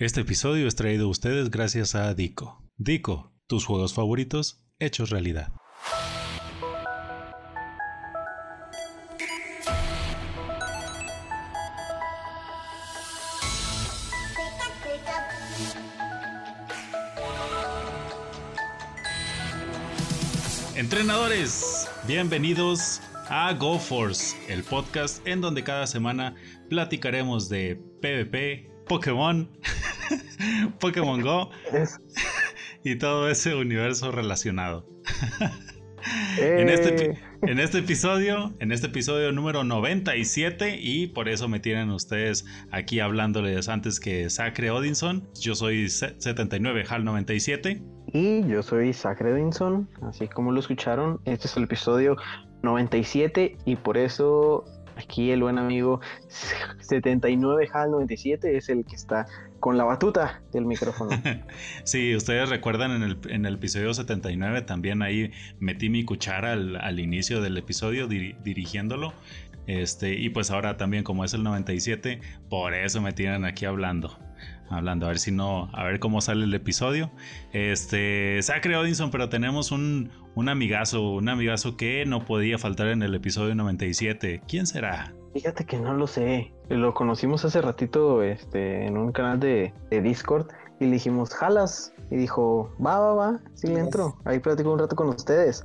Este episodio es traído a ustedes gracias a Dico. Dico, tus juegos favoritos hechos realidad. Entrenadores, bienvenidos a GoForce, el podcast en donde cada semana platicaremos de PvP, Pokémon, Pokémon Go y todo ese universo relacionado. en, este, eh. en este episodio, en este episodio número 97, y por eso me tienen ustedes aquí hablándoles antes que Sacre Odinson. Yo soy 79 HAL 97. Y yo soy Sacre Odinson, así como lo escucharon. Este es el episodio 97 y por eso aquí el buen amigo 79 HAL 97 es el que está con la batuta del micrófono. sí, ustedes recuerdan en el, episodio 79 también ahí metí mi cuchara al, inicio del episodio dirigiéndolo. Este, y pues ahora también como es el 97, por eso me tienen aquí hablando hablando, a ver si no, a ver cómo sale el episodio. Este, Sacre Odinson, pero tenemos un, un amigazo, un amigazo que no podía faltar en el episodio 97. ¿Quién será? Fíjate que no lo sé. Lo conocimos hace ratito este, en un canal de, de Discord y le dijimos, jalas. Y dijo, va, va, va, sí le entro. Ahí platico un rato con ustedes.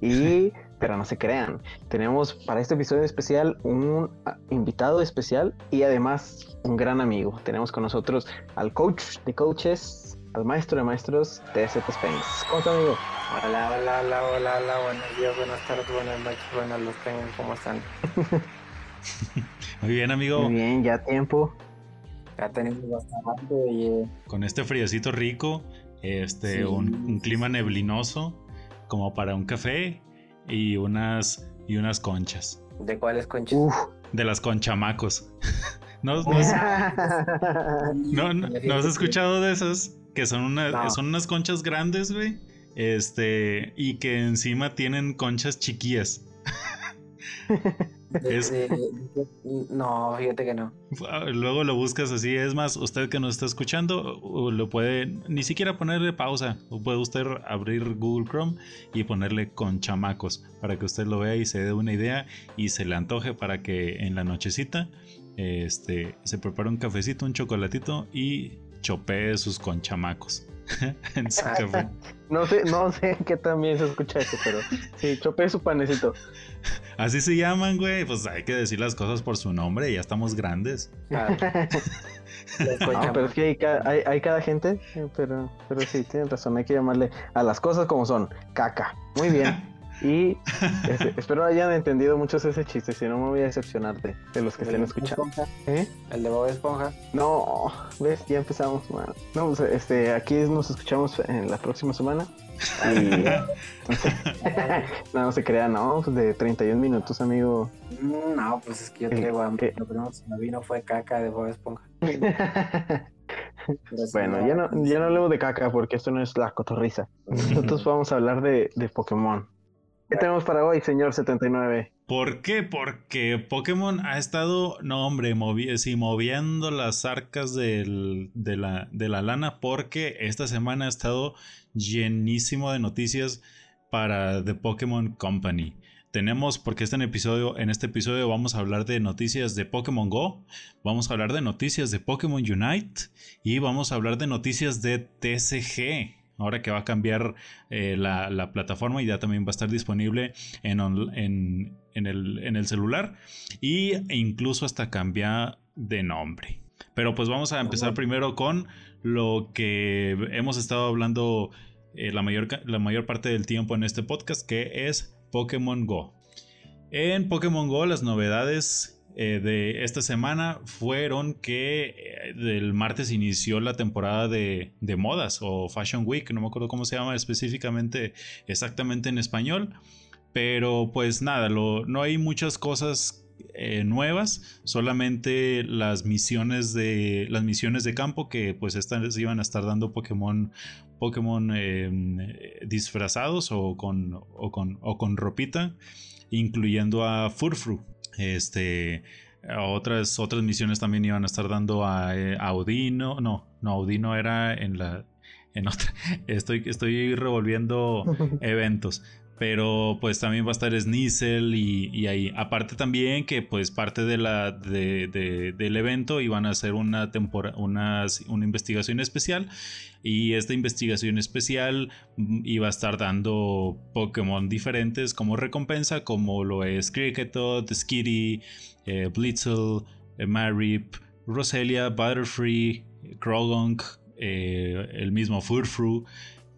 Y pero no se crean. Tenemos para este episodio especial un ah, invitado especial y además un gran amigo. Tenemos con nosotros al coach de coaches, al maestro de maestros, TZ Spence. ¿Cómo está, amigo? Hola, hola, hola, hola, hola, buenos días, buenas tardes, buenas noches, buenas los tengan, ¿cómo están? Muy bien, amigo. Muy bien, ya tiempo. Ya tenemos bastante. Y... Con este friecito rico, este, un, un clima neblinoso, como para un café y unas, y unas conchas. ¿De cuáles conchas? De las conchamacos. ¿No, no, no, has escuchado de esas? Que son, una, son unas conchas grandes, güey. Este, y que encima tienen conchas chiquillas. No, fíjate que no. Luego lo buscas así. Es más, usted que nos está escuchando, lo puede ni siquiera ponerle pausa. Puede usted abrir Google Chrome y ponerle con chamacos para que usted lo vea y se dé una idea y se le antoje para que en la nochecita este, se prepare un cafecito, un chocolatito y chopee sus conchamacos. en su café. No sé, no sé qué también se escucha eso, pero sí, chopee su panecito. Así se llaman, güey. Pues hay que decir las cosas por su nombre, ya estamos grandes. pero es que hay, cada gente, pero, pero sí, tienen razón, hay que llamarle a las cosas como son, caca. Muy bien. Y espero hayan entendido muchos ese chiste, si no me voy a decepcionar de, los que estén escuchando. ¿Eh? ¿El de Bob Esponja? No, ves, ya empezamos. No, pues, este, aquí nos escuchamos en la próxima semana. Y, no, no, se crea, no, pues de 31 minutos, amigo. Mm, no, pues es que yo traigo hambre. Lo primero que se me vino fue caca de Bob Esponja. bueno, ya no, ya no hablo de caca porque esto no es la cotorriza. Nosotros vamos a hablar de, de Pokémon. ¿Qué tenemos para hoy, señor 79? ¿Por qué? Porque Pokémon ha estado, no hombre, moviendo las arcas de, la, de la lana porque esta semana ha estado llenísimo de noticias para The Pokémon Company. Tenemos, porque este episodio, en este episodio vamos a hablar de noticias de Pokémon Go, vamos a hablar de noticias de Pokémon Unite y vamos a hablar de noticias de TCG ahora que va a cambiar eh, la, plataforma y ya también va a estar disponible en, el, celular y, e incluso hasta cambiar de nombre. Pero pues vamos a empezar primero con lo que hemos estado hablando eh, la, mayor, la mayor parte del tiempo en este podcast, que es Pokémon Go. En Pokémon Go las novedades eh, de esta semana fueron que eh, el martes inició la temporada de, modas o Fashion Week, no me acuerdo cómo se llama específicamente exactamente en español, pero pues nada, no hay muchas cosas eh, nuevas, solamente las misiones de las misiones de campo que pues estas iban a estar dando Pokémon Pokémon em, disfrazados o con, o con, o con ropita, incluyendo a Furfru. Este, otras, otras misiones también iban a estar dando a, eh, Audino. No, no, Audino era en la. En otra. Estoy, estoy revolviendo eventos. Pero pues también va a estar Snizzle y, ahí. Aparte también que pues parte de la, del evento iban a hacer una, una, una investigación especial. Y esta investigación especial mm, iba a estar dando Pokémon diferentes como recompensa, como lo es Kricketot, Skitty, eh, Blitzel, eh, Marip, Roselia, Butterfree, Krogunk, eh, el mismo Furfru,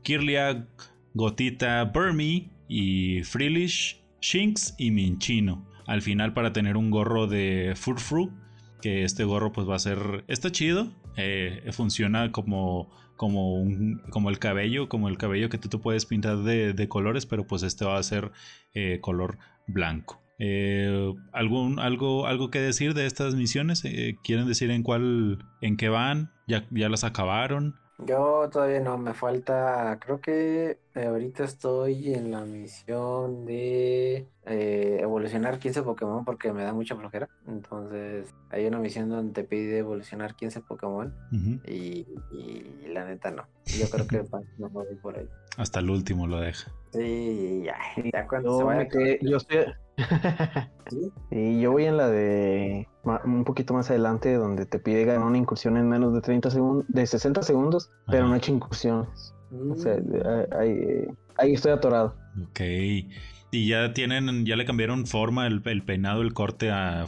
Kirlia, Gotita, Burmy y Freelish, Shinx y Minchino. Al final para tener un gorro de Furfru, que este gorro pues va a ser, está chido, eh, funciona como, como, un, como el cabello, como el cabello que tú, puedes pintar de, colores, pero pues este va a ser eh, color blanco. Eh, ¿algún, algo, ¿Algo que decir de estas misiones? ¿Quieren decir en cuál, en qué van? ¿Ya, ya las acabaron? Yo todavía no, me falta, creo que eh, ahorita estoy en la misión de eh, evolucionar 15 Pokémon porque me da mucha flojera. Entonces hay una misión donde te pide evolucionar 15 Pokémon y, la neta no. Yo creo que no voy por ahí. Hasta el último lo deja. Sí, ya, ya cuando se vaya. yo estoy... y yo voy en la de un poquito más adelante donde te pide ganar una incursión en menos de 30 segundos, de 60 segundos, pero no he hecho incursiones. O sea, mm. ahí, ahí, estoy atorado. Ok. ¿Y ya tienen, ya le cambiaron forma el, peinado, el corte a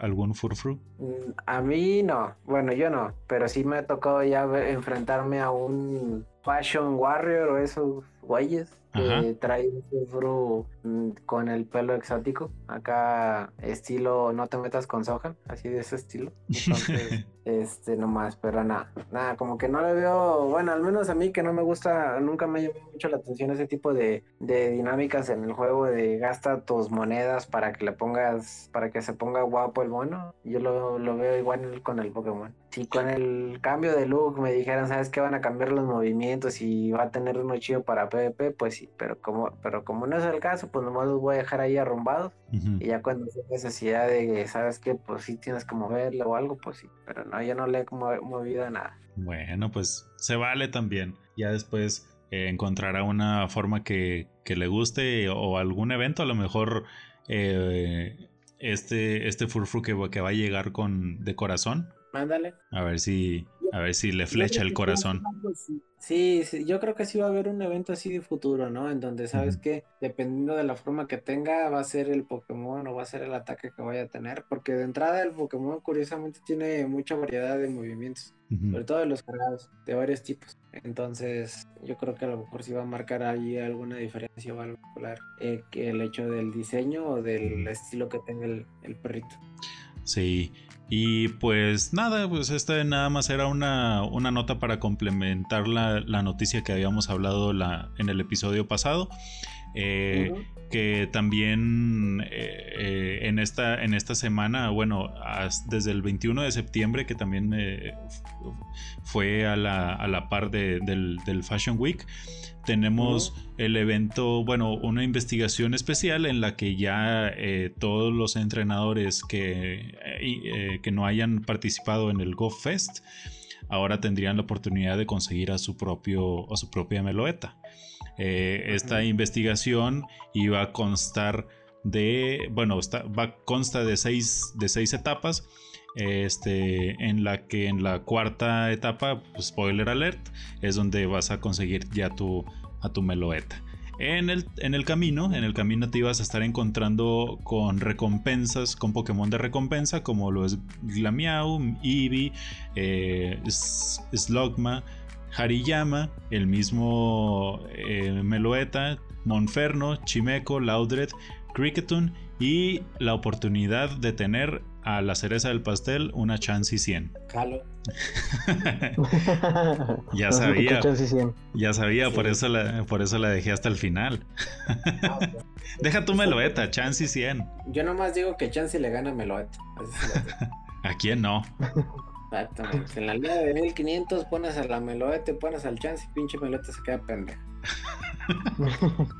algún furfru? Mm, a mí no, bueno yo no, pero sí me ha tocado ya enfrentarme a un Fashion Warrior o esos güeyes que trae un furfru mm, con el pelo exótico. Acá estilo no te metas con Sohan, así de ese estilo. Entonces, este nomás, pero nada, nada, como que no le veo, bueno, al menos a mí que no me gusta, nunca me llamó mucho la atención ese tipo de, de dinámicas en el juego de gasta tus monedas para que le pongas, para que se ponga guapo el mono. Yo lo, lo veo igual con el Pokémon. Si con el cambio de look me dijeran, ¿sabes qué? Van a cambiar los movimientos y va a tener uno chido para PvP, pues sí, pero como, pero como no es el caso, pues nomás los voy a dejar ahí arrumbados. Y ya cuando sea necesidad de, ¿sabes qué? Pues sí tienes que moverlo o algo, pues sí. Pero no, yo no le he movido nada. Bueno, pues se vale también. Ya después eh, encontrará una forma que, que, le guste o algún evento, a lo mejor eh, este, este furfru que, que va a llegar con de corazón. Mándale. A ver si a ver si le flecha el corazón. Sí, sí, yo creo que sí va a haber un evento así de futuro, ¿no? En donde sabes que dependiendo de la forma que tenga, va a ser el Pokémon o va a ser el ataque que vaya a tener. Porque de entrada el Pokémon curiosamente tiene mucha variedad de movimientos, sobre todo de los cargados, de varios tipos. Entonces, yo creo que a lo mejor sí va a marcar ahí alguna diferencia o algo popular eh, que el hecho del diseño o del estilo que tenga el, el perrito. Sí, y pues nada, pues esta nada más era una, una nota para complementar la, la, noticia que habíamos hablado la, en el episodio pasado. Eh, que también eh, eh, en, esta, en esta semana, bueno, desde el 21 de septiembre, que también fue a la, a la par de, del, del, Fashion Week, tenemos el evento, bueno, una investigación especial en la que ya todos los entrenadores que, que no hayan participado en el Go Fest, ahora tendrían la oportunidad de conseguir a su, propio, a su propia meloeta. Eh, esta investigación iba a constar de, bueno, va, consta de seis, de seis etapas. Este, en la que en la cuarta etapa, pues, spoiler alert, es donde vas a conseguir ya tu, a tu meloeta. En el, en el, camino, en el camino te ibas a estar encontrando con recompensas, con Pokémon de recompensa, como lo es Glamiau, Eevee, eh, Slogma, Hariyama, el mismo eh, Meloeta, Monferno, Chimeco, Laudred, Cricketun y la oportunidad de tener a la cereza del pastel una Chansey 100. Calo. ya sabía. Ya sabía, por, eso la, por eso la dejé hasta el final. Ah, Deja tu Meloeta, Chansey 100. Yo nomás digo que Chansey le gana a Meloeta. ¿A quién no? Exactamente. En la línea de 1500 pones a la Meloete, pones al chance y pinche Meloete se queda pendejo.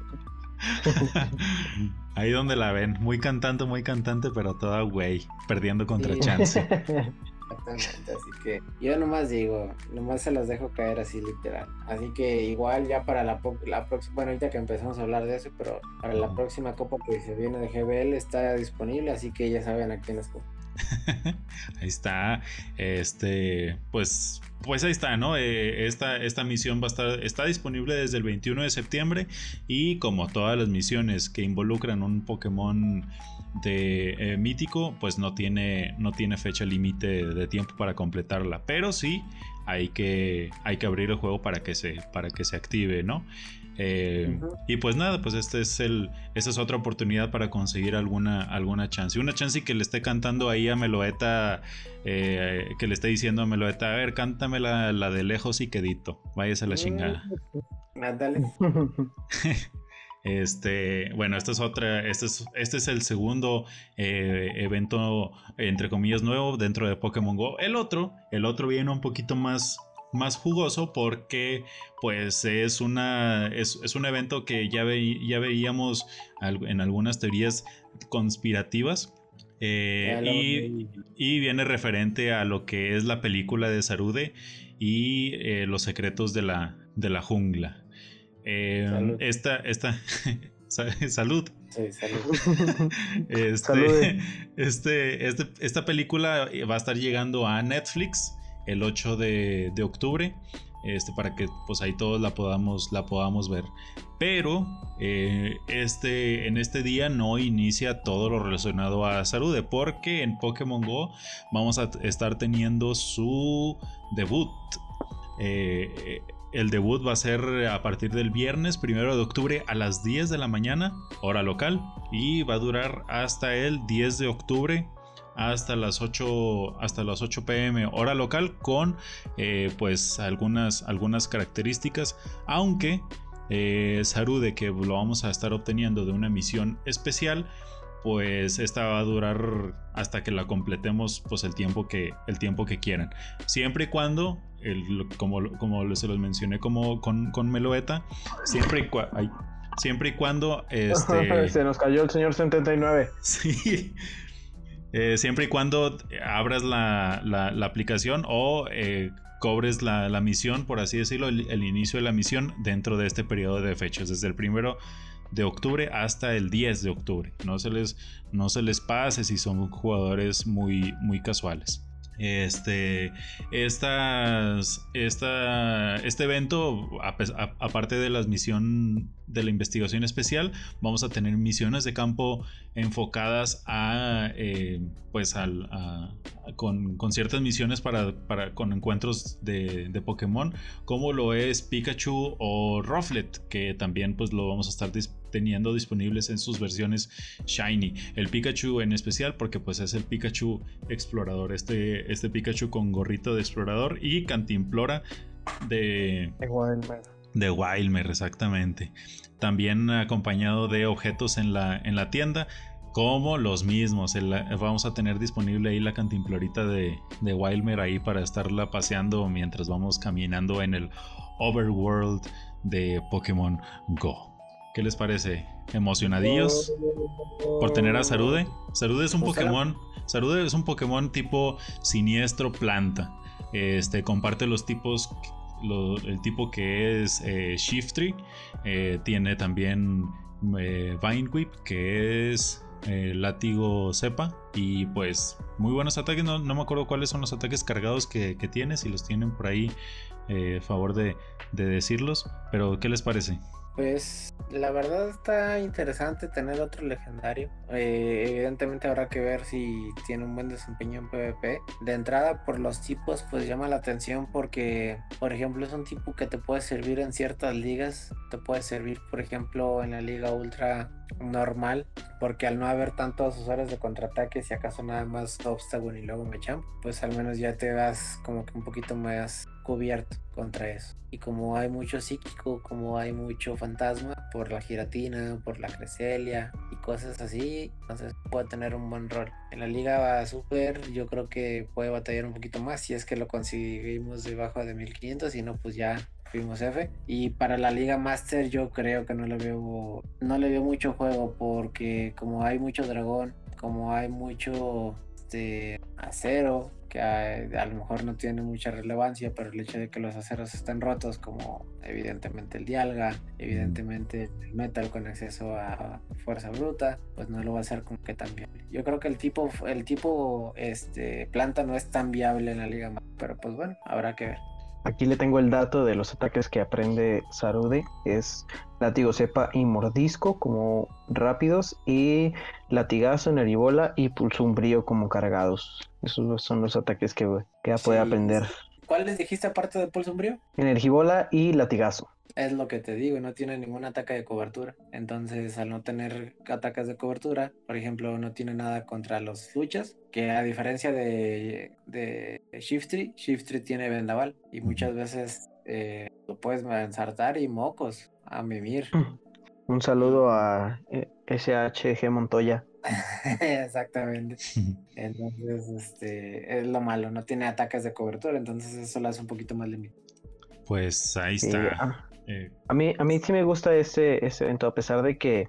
Ahí donde la ven, muy cantante, muy cantante, pero toda güey, perdiendo contra Chance. Exactamente, así que yo nomás digo, nomás se las dejo caer así literal. Así que igual ya para la, la próxima, bueno, ahorita que empezamos a hablar de eso, pero para la próxima copa que se viene de GBL está disponible, así que ya saben a quién escoger. ahí está. Este, pues, pues ahí está, ¿no? Eh, esta, esta misión va a estar, está disponible desde el 21 de septiembre. Y como todas las misiones que involucran un Pokémon de eh, mítico, pues no tiene, no tiene fecha límite de tiempo para completarla. Pero sí hay que, hay que abrir el juego para que se, para que se active, ¿no? Eh, y pues nada, pues este es el, esta es otra oportunidad para conseguir alguna, alguna chance. Una chance que le esté cantando ahí a Meloeta, eh, que le esté diciendo a Meloeta, a ver, cántame la, la de lejos y quedito, váyase a la chingada. Este, bueno, esta es otra, este es, este es el segundo eh, evento, entre comillas, nuevo dentro de Pokémon Go. El otro, el otro viene un poquito más más jugoso porque pues es una es, un evento que ya, ya veíamos en algunas teorías conspirativas eh, y, viene referente a lo que es la película de Sarude y eh, los secretos de la, de la jungla. Eh, esta, esta salud. Sí, salud. Este, este, este, esta película va a estar llegando a Netflix el 8 de, octubre. Este, para que pues ahí todos la podamos, la podamos ver. Pero eh, este, en este día no inicia todo lo relacionado a Sarude, porque en Pokémon Go vamos a estar teniendo su debut. Eh, el debut va a ser a partir del viernes primero de octubre a las 10 de la mañana, hora local, y va a durar hasta el 10 de octubre hasta las 8 hasta las 8 pm hora local con eh, pues algunas algunas características. Aunque eh, Sarude que lo vamos a estar obteniendo de una misión especial pues esta va a durar hasta que la completemos pues el tiempo que el tiempo que quieran. Siempre y cuando el, como, como se los mencioné como con, con Meloeta siempre y, siempre y cuando este... se nos cayó el señor 79 sí eh, siempre y cuando abras la, aplicación o eh, cobres la, misión, por así decirlo, el, inicio de la misión dentro de este periodo de fechas, desde el primero de octubre hasta el 10 de octubre. No se les, no se les pase si son jugadores muy, muy casuales. Este, esta, este evento, aparte de las misión de la investigación especial, vamos a tener misiones de campo enfocadas a, eh, pues al, con, con, ciertas misiones para, para con encuentros de, de, Pokémon, como lo es Pikachu o Rufflet, que también pues lo vamos a estar teniendo disponibles en sus versiones Shiny. El Pikachu en especial porque pues es el Pikachu explorador, este, este Pikachu con gorrito de explorador y cantimplora de... De. De Wildmer, exactamente. También acompañado de objetos en la, en la tienda como los mismos. vamos a tener disponible ahí la cantimplorita de, de Wildmer ahí para estarla paseando mientras vamos caminando en el overworld de Pokémon Go. ¿Qué les parece? ¿Emocionadillos por tener a Sarude? Sarude es un Pokémon. Sarude es un Pokémon tipo siniestro planta. Este comparte los tipos. El tipo que es eh. Eh, tiene también eh, Vine Whip, que es eh, látigo cepa. Y pues muy buenos ataques. No, me acuerdo cuáles son los ataques cargados que, tiene. Si los tienen por ahí, favor de, de decirlos. Pero ¿qué les parece? Pues la verdad está interesante tener otro legendario. Eh, evidentemente habrá que ver si tiene un buen desempeño en PvP. De entrada por los tipos pues llama la atención porque por ejemplo es un tipo que te puede servir en ciertas ligas. Te puede servir por ejemplo en la liga ultra normal porque al no haber tantos usuarios de contraataque si acaso nada más Obstagoon y luego Mecham pues al menos ya te vas como que un poquito más cubierto contra eso. Y como hay mucho psíquico, como hay mucho fantasma por la giratina, por la creselia y cosas así, entonces puede tener un buen rol. En la liga super yo creo que puede batallar un poquito más si es que lo conseguimos debajo de 1500 y no pues ya fuimos F. Y para la Liga Master yo creo que no le veo, no le veo mucho juego porque como hay mucho dragón, como hay mucho este, acero, que a, lo mejor no tiene mucha relevancia, pero el hecho de que los aceros estén rotos, como evidentemente el dialga, evidentemente el metal con exceso a fuerza bruta, pues no lo va a hacer como que tan viable. Yo creo que el tipo, el tipo este, planta no es tan viable en la liga, pero pues bueno, habrá que ver. Aquí le tengo el dato de los ataques que aprende Sarude. Es látigo cepa y mordisco como rápidos y latigazo, neribola y pulso umbrío como cargados. Esos son los ataques que, que puede aprender. ¿Cuál les dijiste aparte de pulso umbrío? Energibola y latigazo. Es lo que te digo, no tiene ningún ataque de cobertura. Entonces, al no tener ataques de cobertura, por ejemplo, no tiene nada contra los luchas, que a diferencia de, de Shiftry, Shiftry tiene vendaval y muchas veces eh, lo puedes ensartar y mocos a mimir. Un saludo a SHG Montoya. Exactamente. Entonces, este, es lo malo, no tiene ataques de cobertura, entonces eso lo hace un poquito más limitado. Pues ahí está. Eh, a, mí, a mí sí me gusta ese, ese evento, a pesar de que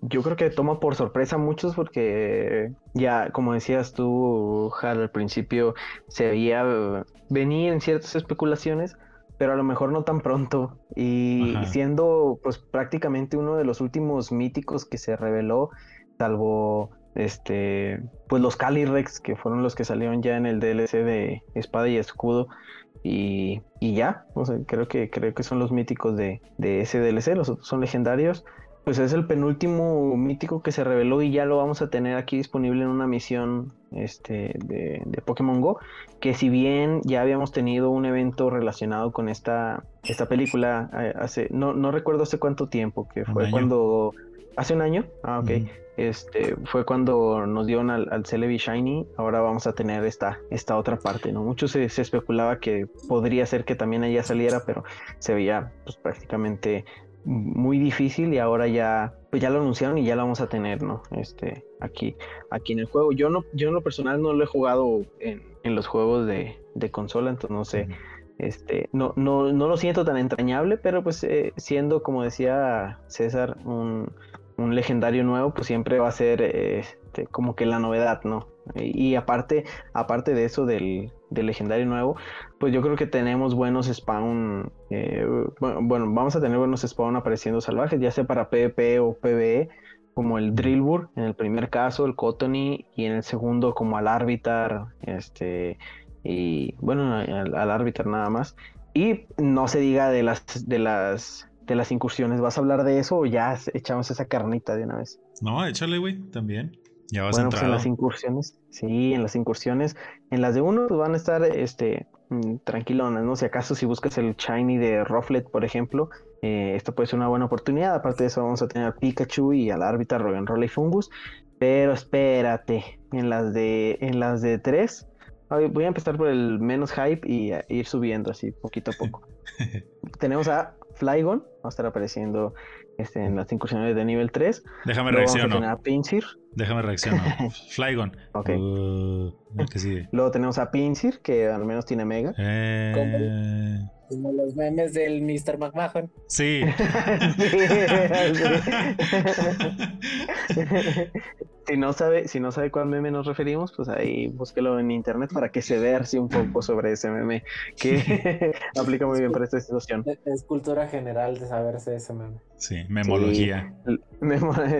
yo creo que toma por sorpresa a muchos porque ya, como decías tú, Hal, al principio se veía venir en ciertas especulaciones, pero a lo mejor no tan pronto. Y siendo pues prácticamente uno de los últimos míticos que se reveló, salvo este, pues los Calyrex, que fueron los que salieron ya en el DLC de Espada y Escudo, y, ya, creo que creo que son los míticos de, de ese DLC, los otros son legendarios. Pues es el penúltimo mítico que se reveló y ya lo vamos a tener aquí disponible en una misión este, de, de Pokémon Go. Que si bien ya habíamos tenido un evento relacionado con esta, esta película eh, hace, no, no recuerdo hace cuánto tiempo, que fue cuando. ¿Hace un año? Ah, ok. Este, fue cuando nos dieron al, al Celebi Shiny, ahora vamos a tener esta, esta otra parte, ¿no? Mucho se, especulaba que podría ser que también ella saliera, pero se veía pues, prácticamente muy difícil y ahora ya, pues ya lo anunciaron y ya lo vamos a tener, ¿no? Este, aquí, aquí en el juego. Yo no, yo en lo personal no lo he jugado en, en los juegos de, de, consola, entonces no sé. Este, no, no, no lo siento tan entrañable, pero pues eh, siendo, como decía César, un, un legendario nuevo, pues siempre va a ser este, como que la novedad, ¿no? Y, aparte, aparte de eso del, legendario nuevo, pues yo creo que tenemos buenos spawn, eh, bueno, vamos a tener buenos spawn apareciendo salvajes, ya sea para PvP o PvE, como el Drillbur en el primer caso, el Cottony, y en el segundo como al Arbitar, este, y bueno, al, al Arbitar nada más. Y no se diga de las, de las de las incursiones. ¿Vas a hablar de eso o ya echamos esa carnita de una vez? No, échale, güey, también. Ya vas bueno, pues en las incursiones, sí, en las incursiones, en las de uno pues van a estar este mm, tranquilonas, ¿no? Si acaso si buscas el shiny de Rufflet, por ejemplo, eh, esto puede ser una buena oportunidad. Aparte de eso, vamos a tener a Pikachu y al árbitro Roll y Fungus. Pero espérate, en las de, en las de tres, voy a empezar por el menos hype y ir subiendo así poquito a poco. Tenemos a Flygon, va a estar apareciendo este, en las incursiones de nivel 3. Déjame reaccionar. a Pinsir. Déjame reaccionar. Flygon. Ok. Uh, Luego tenemos a Pinsir, que al menos tiene Mega. Eh... Como los memes del Mr. McMahon. Sí. si no sabe, si no sabe cuál meme nos referimos, pues ahí búsquelo en internet para que se vea así un poco sobre ese meme que aplica muy bien para esta situación. Es cultura general de saberse ese meme. Sí, memología.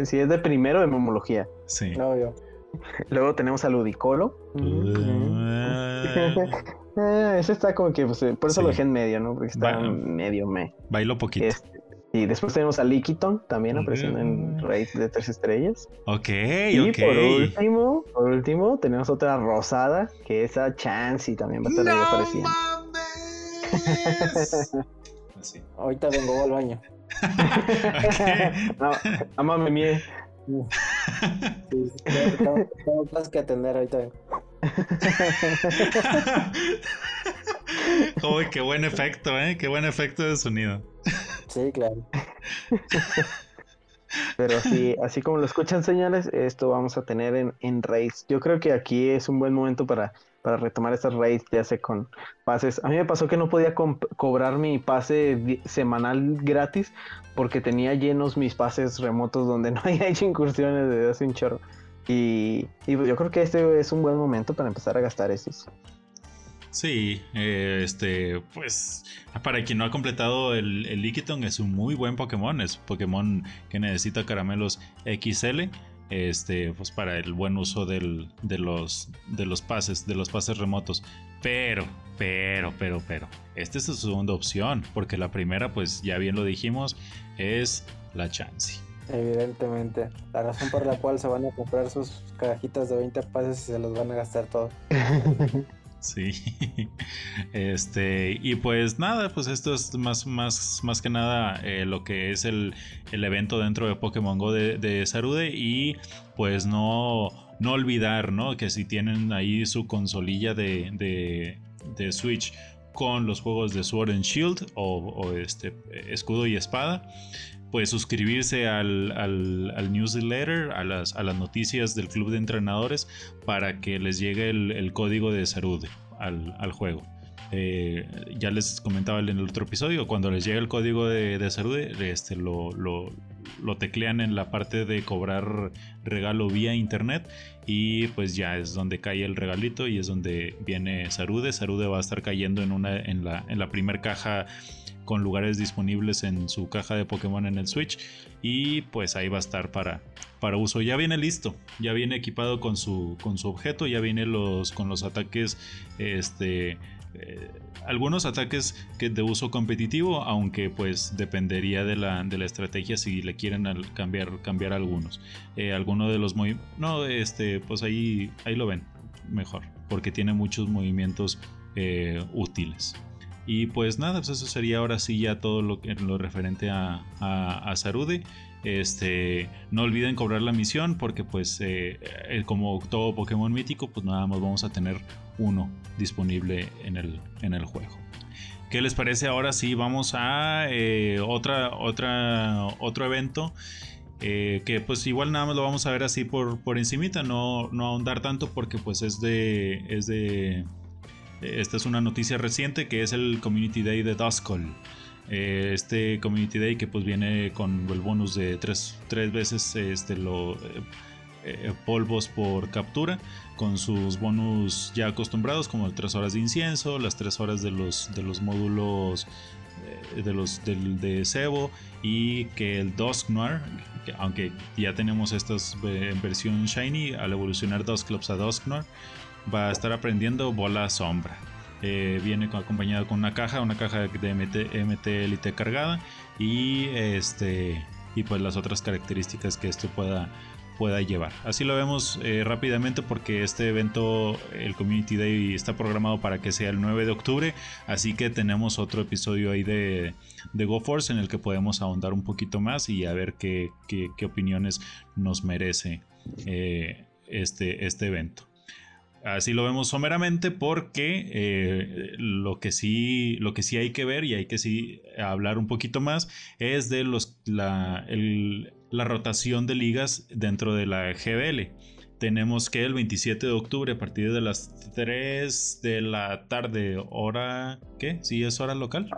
Sí, es de primero de memología. Sí. Luego tenemos a Ludicolo. Eh, ese está como que, pues, eh, por eso lo dejé en medio, ¿no? Porque está medio me. Bailo poquito. Este, y después tenemos a Liquiton también apareciendo en Raid de tres estrellas. Ok, y por último, por último, tenemos otra rosada, que es a Chansey también va a estar ahí apareciendo. Así. Ahorita vengo al baño. no, amame mie. tengo cosas que atender ahorita. Joder, qué buen efecto, ¿eh? Qué buen efecto de sonido. Sí, claro. Pero sí, así como lo escuchan, señores, esto vamos a tener en, en Race. Yo creo que aquí es un buen momento para, para retomar estas raids, ya sé con pases. A mí me pasó que no podía cobrar mi pase semanal gratis porque tenía llenos mis pases remotos donde no había hecho incursiones desde hace un chorro. Y, yo creo que este es un buen momento para empezar a gastar esos. Sí, eh, este, pues para quien no ha completado el, el es un muy buen Pokémon, es Pokémon que necesita caramelos XL este, pues para el buen uso del, de, los, de los pases, de los pases remotos. Pero, pero, pero, pero, esta es su segunda opción, porque la primera, pues ya bien lo dijimos, es la chance. Evidentemente, la razón por la cual se van a comprar sus cajitas de 20 pases y se los van a gastar todos. Sí. Este, y pues nada, pues esto es más, más, más que nada eh, lo que es el, evento dentro de Pokémon Go de, Sarude. Y pues no, no olvidar, ¿no? Que si tienen ahí su consolilla de, de, Switch con los juegos de Sword and Shield o, este escudo y espada pues suscribirse al, al, newsletter, a las, a las, noticias del club de entrenadores para que les llegue el, código de Sarude al, juego. Eh, ya les comentaba en el otro episodio, cuando les llega el código de, de Sarude, este, lo, lo, teclean en la parte de cobrar regalo vía internet y pues ya es donde cae el regalito y es donde viene Sarude. Sarude va a estar cayendo en, una, en la, en la primer caja con lugares disponibles en su caja de Pokémon en el Switch y pues ahí va a estar para, para uso. Ya viene listo, ya viene equipado con su, con su objeto, ya viene los, con los ataques, este, eh, algunos ataques que de uso competitivo, aunque pues dependería de la, de la estrategia si le quieren cambiar, cambiar algunos. Eh, alguno de los movimientos, no, este, pues ahí, ahí lo ven mejor, porque tiene muchos movimientos eh, útiles. Y pues nada, pues eso sería ahora sí ya todo lo, lo referente a, a, Sarude. Este, no olviden cobrar la misión porque pues eh, eh, como todo Pokémon mítico pues nada más vamos a tener uno disponible en el, en el juego. ¿Qué les parece ahora sí? Vamos a eh, otra, otra, otro evento. que pues igual nada más lo vamos a ver así por, por encimita, no, no ahondar tanto porque pues es de, es de esta es una noticia reciente que es el Community Day de Duskull. Eh, este Community Day que pues viene con el bonus de tres, veces este, lo, eh, eh, polvos por captura con sus bonus ya acostumbrados como 3 horas de incienso, las 3 horas de los, de los módulos de los del, de Sebo y que el Dusknoir, aunque ya tenemos estas en versión shiny, al evolucionar Dusclops a Dusknoir, va a estar aprendiendo bola sombra. Eh, viene acompañado con una caja, una caja de MT, cargada y este y pues las otras características que esto pueda pueda llevar. Así lo vemos eh, rápidamente porque este evento, el Community Day, está programado para que sea el 9 de octubre, así que tenemos otro episodio ahí de, de GoForce en el que podemos ahondar un poquito más y a ver qué, qué, opiniones nos merece eh, este, este evento. Así lo vemos someramente porque eh, lo, que sí, lo que sí hay que ver y hay que sí hablar un poquito más es de los, la, la rotación de ligas dentro de la GBL. Tenemos que el 27 de octubre a partir de las 3 de la tarde, hora... ¿Qué? ¿Sí es hora local?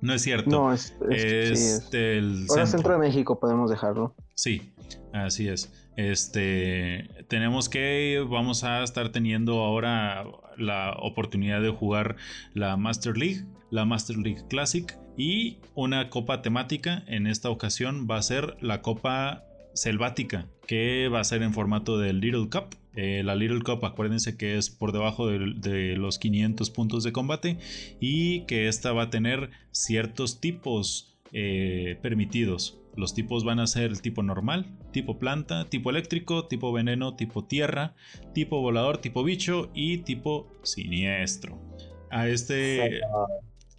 No es cierto. No, es, es, del centro. centro de México podemos dejarlo. Sí, así es. Este, tenemos que, vamos a estar teniendo ahora la oportunidad de jugar la Master League, la Master League Classic y una copa temática. En esta ocasión va a ser la Copa Selvática, que va a ser en formato del Little Cup. Eh, la Little Cup, acuérdense que es por debajo de, los 500 puntos de combate y que esta va a tener ciertos tipos eh, permitidos. Los tipos van a ser el tipo normal, tipo planta, tipo eléctrico, tipo veneno, tipo tierra, tipo volador, tipo bicho y tipo siniestro. A este,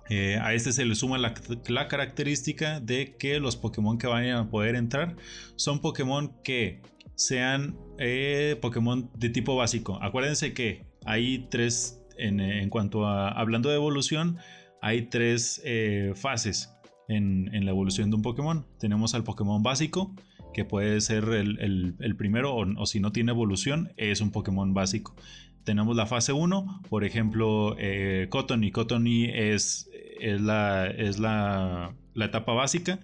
eh, a este se le suma la, característica de que los Pokémon que vayan a poder entrar son Pokémon que sean eh, Pokémon de tipo básico. Acuérdense que hay tres, en, cuanto a hablando de evolución, hay tres eh, fases en, la evolución de un Pokémon. Tenemos al Pokémon básico, que puede ser el, primero, o, si no tiene evolución, es un Pokémon básico. tenemos la fase 1, por ejemplo, eh, Cotony. Cotony es, es, la, es la, la etapa básica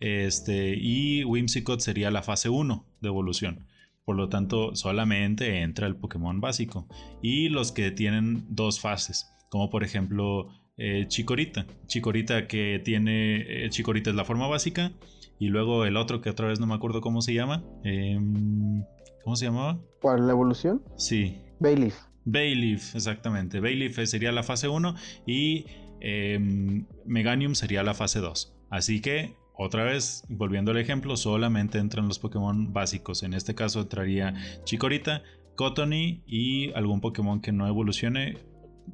este, y Whimsicott sería la fase 1 de evolución. Por lo tanto, solamente entra el Pokémon básico. Y los que tienen dos fases, como por ejemplo eh, Chikorita. Chikorita que tiene. Eh, Chikorita es la forma básica. Y luego el otro que otra vez no me acuerdo cómo se llama. Em, ¿Cómo se llamaba? ¿Cuál? ¿La evolución? Sí. Bayleaf. Bayleaf, exactamente. Bayleaf sería la fase 1 y em, Meganium sería la fase 2. Así que otra vez, volviendo al ejemplo, solamente entran los Pokémon básicos. En este caso entraría Chikorita, Cotony y algún Pokémon que no evolucione.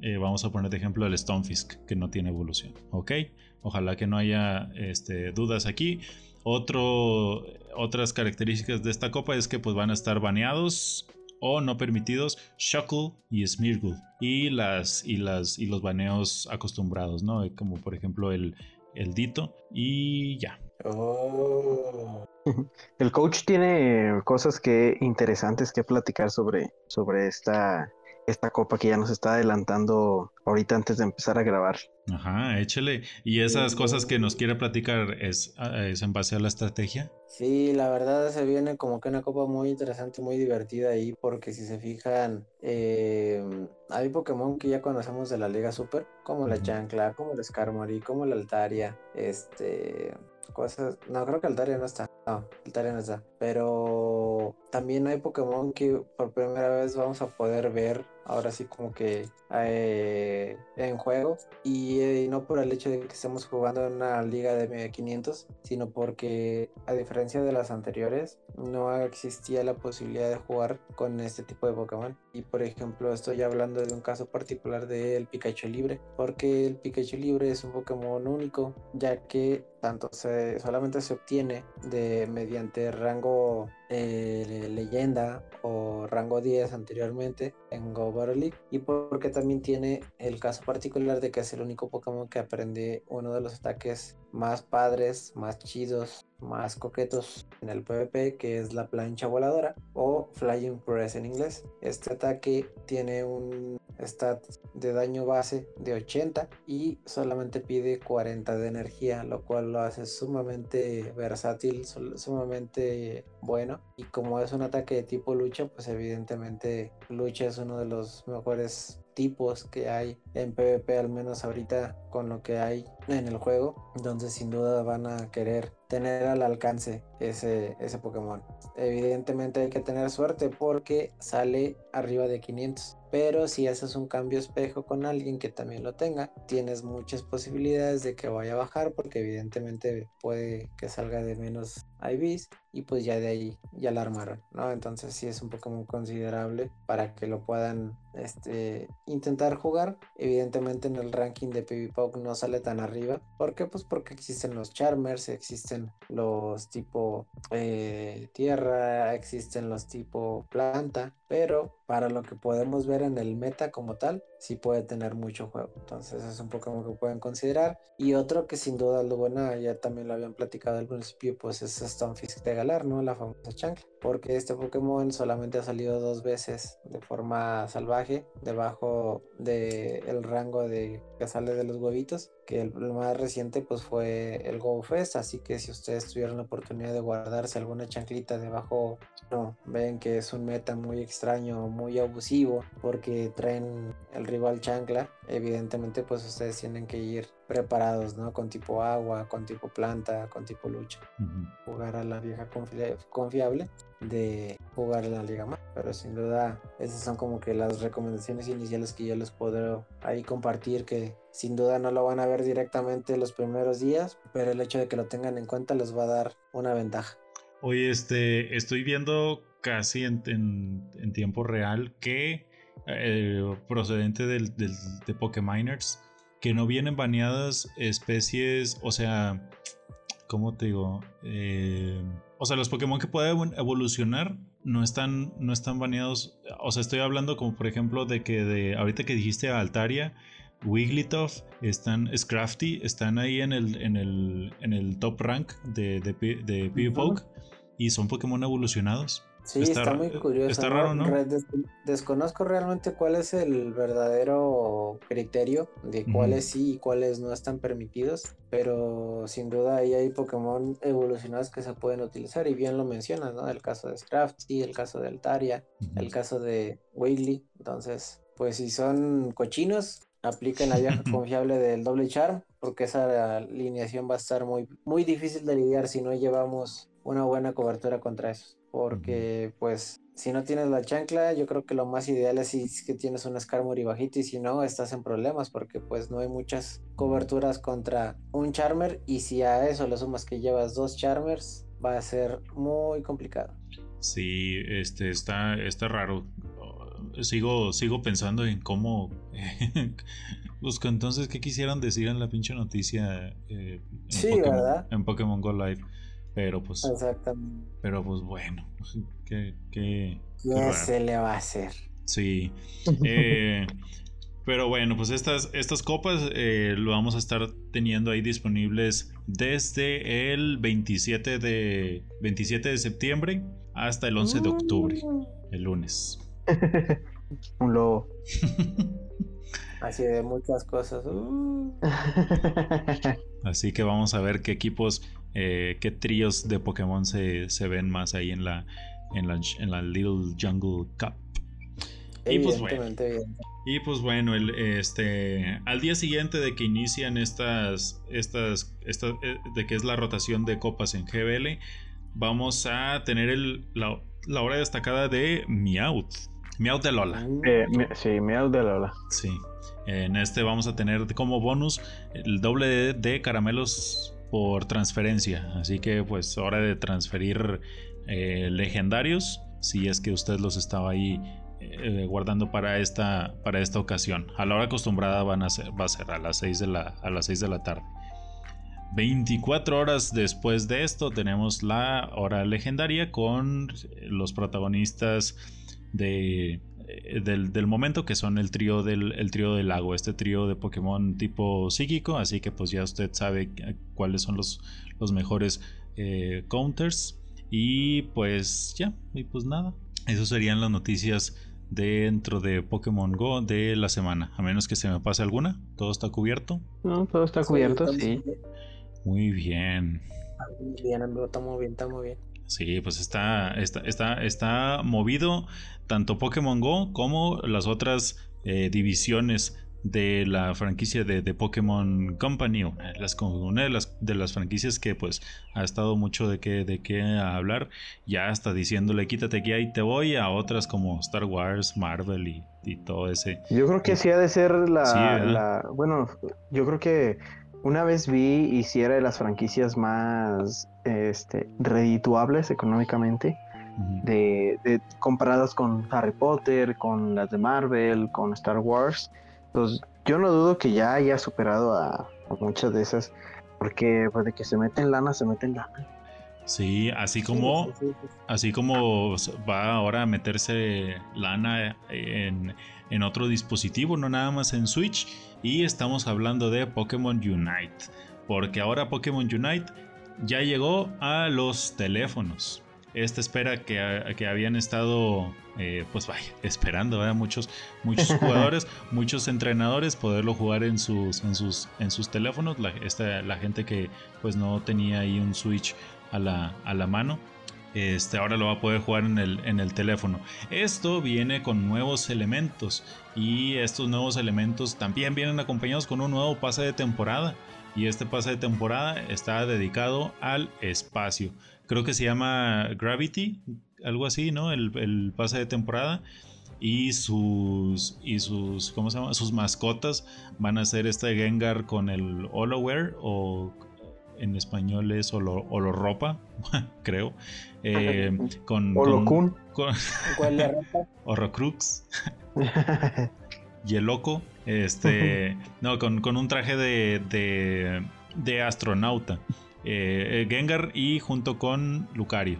Eh, vamos a poner de ejemplo el Stonefisk, que no tiene evolución. ¿Ok? Ojalá que no haya este, dudas aquí. Otro, otras características de esta copa es que pues, van a estar baneados o no permitidos Shuckle y Smeargle. Y, las, y, las, y los baneos acostumbrados, ¿no? Como por ejemplo el, el Dito y ya. Oh. El coach tiene cosas que interesantes que platicar sobre, sobre esta, esta copa que ya nos está adelantando ahorita antes de empezar a grabar. Ajá, échale. ¿Y esas cosas que nos quiere platicar es, es en base a la estrategia? Sí, la verdad se viene como que una copa muy interesante, muy divertida ahí, porque si se fijan, eh, hay Pokémon que ya conocemos de la Liga Super, como la Chancla, como la Skarmory, como la Altaria, este, cosas, no, creo que Altaria no está, no, Altaria no está, pero también hay Pokémon que por primera vez vamos a poder ver ahora sí como que eh, en juego. Y eh, no por el hecho de que estemos jugando en una liga de 500 sino porque a diferencia de las anteriores no existía la posibilidad de jugar con este tipo de Pokémon. Y por ejemplo estoy hablando de un caso particular del Pikachu libre porque el Pikachu libre es un Pokémon único ya que tanto se solamente se obtiene de mediante rango eh, leyenda o rango 10 anteriormente en Go Battle League y porque también tiene el caso particular de que es el único Pokémon que aprende uno de los ataques más padres, más chidos, más coquetos en el PvP, que es la plancha voladora o Flying Press en inglés. Este ataque tiene un stat de daño base de 80 y solamente pide 40 de energía, lo cual lo hace sumamente versátil, sumamente bueno. Y como es un ataque de tipo lucha, pues evidentemente lucha es uno de los mejores tipos que hay en PvP, al menos ahorita con lo que hay en el juego. Entonces sin duda van a querer tener al alcance ese, ese Pokémon. Evidentemente hay que tener suerte porque sale arriba de 500. Pero si haces un cambio espejo con alguien que también lo tenga, tienes muchas posibilidades de que vaya a bajar porque evidentemente puede que salga de menos IVs y pues ya de ahí ya la armaron, ¿no? Entonces sí es un Pokémon considerable para que lo puedan este, intentar jugar. Evidentemente en el ranking de PvPoke no sale tan arriba. ¿Por qué? Pues porque existen los Charmers, existen los tipo eh, tierra, existen los tipo planta, pero para lo que podemos ver en el meta como tal, sí puede tener mucho juego. Entonces es un Pokémon que pueden considerar. Y otro que sin duda buena, ya también lo habían platicado al principio, pues es Stonefisk de Galar, ¿no? La famosa chancla. Porque este Pokémon solamente ha salido dos veces de forma salvaje, debajo del el rango de que sale de los huevitos. Que el, más reciente pues fue el Go Fest. Así que si ustedes tuvieron la oportunidad de guardarse alguna chanclita debajo, no, ven que es un meta muy extraño, muy abusivo, porque traen el rival chancla, evidentemente pues ustedes tienen que ir preparados, ¿no? Con tipo agua, con tipo planta, con tipo lucha. Jugar a la vieja confiable de jugar en la liga más. Pero sin duda esas son como que las recomendaciones iniciales que yo les puedo ahí compartir que sin duda no lo van a ver directamente los primeros días, pero el hecho de que lo tengan en cuenta les va a dar una ventaja. Oye, este, estoy viendo casi en, en tiempo real que eh, procedente del, de Pokémoners, que no vienen baneadas especies, o sea, ¿cómo te digo? Eh, o sea, los Pokémon que pueden evolucionar no están, no están baneados. O sea, estoy hablando como por ejemplo de que de ahorita que dijiste a Altaria, Wigglytuff, están Scrafty, están ahí en el, en el, en el top rank de, de, de y son Pokémon evolucionados. Sí, está, muy curioso. Está raro, ¿no? desconozco realmente cuál es el verdadero criterio de cuáles sí y cuáles no están permitidos, pero sin duda ahí hay Pokémon evolucionados que se pueden utilizar y bien lo mencionas, ¿no? El caso de Scrafty, el caso de Altaria, el caso de Whaley. Entonces, pues si son cochinos, apliquen la vieja confiable del doble charm, porque esa alineación va a estar muy, muy difícil de lidiar si no llevamos una buena cobertura contra eso. Porque, pues, si no tienes la chancla, yo creo que lo más ideal es, si que tienes un Skarmory bajito y si no, estás en problemas porque pues no hay muchas coberturas contra un Charmer y si a eso le sumas que llevas dos Charmers, va a ser muy complicado. Sí, este está, está raro sigo, sigo pensando en cómo. pues entonces, ¿qué quisieran decir en la pinche noticia? Eh, en sí, Pokémon, ¿verdad? En Pokémon Go Live. Pero pues. Exactamente. Pero pues bueno. ¿Qué, qué, qué se le va a hacer? Sí. Eh, pero bueno, pues estas, estas copas eh, lo vamos a estar teniendo ahí disponibles desde el 27 de, 27 de septiembre hasta el 11 de octubre, mm. el lunes. Un lobo. Así de muchas cosas. Uh. Así que vamos a ver qué equipos, eh, qué tríos de Pokémon se, ven más ahí en la, en la, en la Little Jungle Cup. Y pues bueno, y pues bueno, el, este, al día siguiente de que inician estas, estas, estas, eh, de que es la rotación de copas en GBL, vamos a tener el, la, la hora destacada de Meowth. Meow de Lola. Eh, sí, Meow de Lola. Sí. En este vamos a tener como bonus el doble de, caramelos por transferencia. Así que pues hora de transferir eh, legendarios. Si es que usted los estaba ahí eh, guardando para esta, para esta ocasión. A la hora acostumbrada van a ser, va a ser a las 6 de la, a las 6 de la tarde. 24 horas después de esto tenemos la hora legendaria con los protagonistas de, eh, del, momento que son el trío del, el trío del lago, este trío de Pokémon tipo psíquico, así que pues ya usted sabe cuáles son los, los mejores eh, counters y pues ya, y pues nada, eso serían las noticias dentro de Pokémon Go de la semana, a menos que se me pase alguna, todo está cubierto. No, todo está cubierto, sí. Muy bien. Muy bien, estamos bien, estamos bien. Sí, pues está, está, está, está movido tanto Pokémon Go como las otras eh, divisiones de la franquicia de, Pokémon Company, una de, las, de, las, franquicias que pues ha estado mucho de qué de qué hablar, ya hasta diciéndole quítate aquí ahí te voy a otras como Star Wars, Marvel y, todo ese. Yo creo que sí ha de ser la bueno, yo creo que una vez vi y si era de las franquicias más este, redituables económicamente, de, comparadas con Harry Potter, con las de Marvel, con Star Wars. Pues yo no dudo que ya haya superado a, muchas de esas, porque pues, de que se meten lana, se meten lana. Sí, así como, así como va ahora a meterse lana en, en otro dispositivo, no nada más en Switch. Y estamos hablando de Pokémon Unite. Porque ahora Pokémon Unite ya llegó a los teléfonos. Esta espera que, que habían estado, eh, pues vaya, esperando a muchos, muchos jugadores, muchos entrenadores poderlo jugar en sus, en sus, en sus teléfonos. La, la gente que pues no tenía ahí un Switch a la, a la mano este, ahora lo va a poder jugar en el, en el teléfono. Esto viene con nuevos elementos y estos nuevos elementos también vienen acompañados con un nuevo pase de temporada. Y este pase de temporada está dedicado al espacio. Creo que se llama Gravity, algo así, ¿no? El, pase de temporada y sus y sus ¿cómo se llama? sus mascotas van a ser este Gengar con el Holoware o en español es Olo, ropa creo. Eh, con, Holocun. Con, Horrocrux. y el loco. Este. no, con, un traje de, de, astronauta. Eh, eh, Gengar y junto con Lucario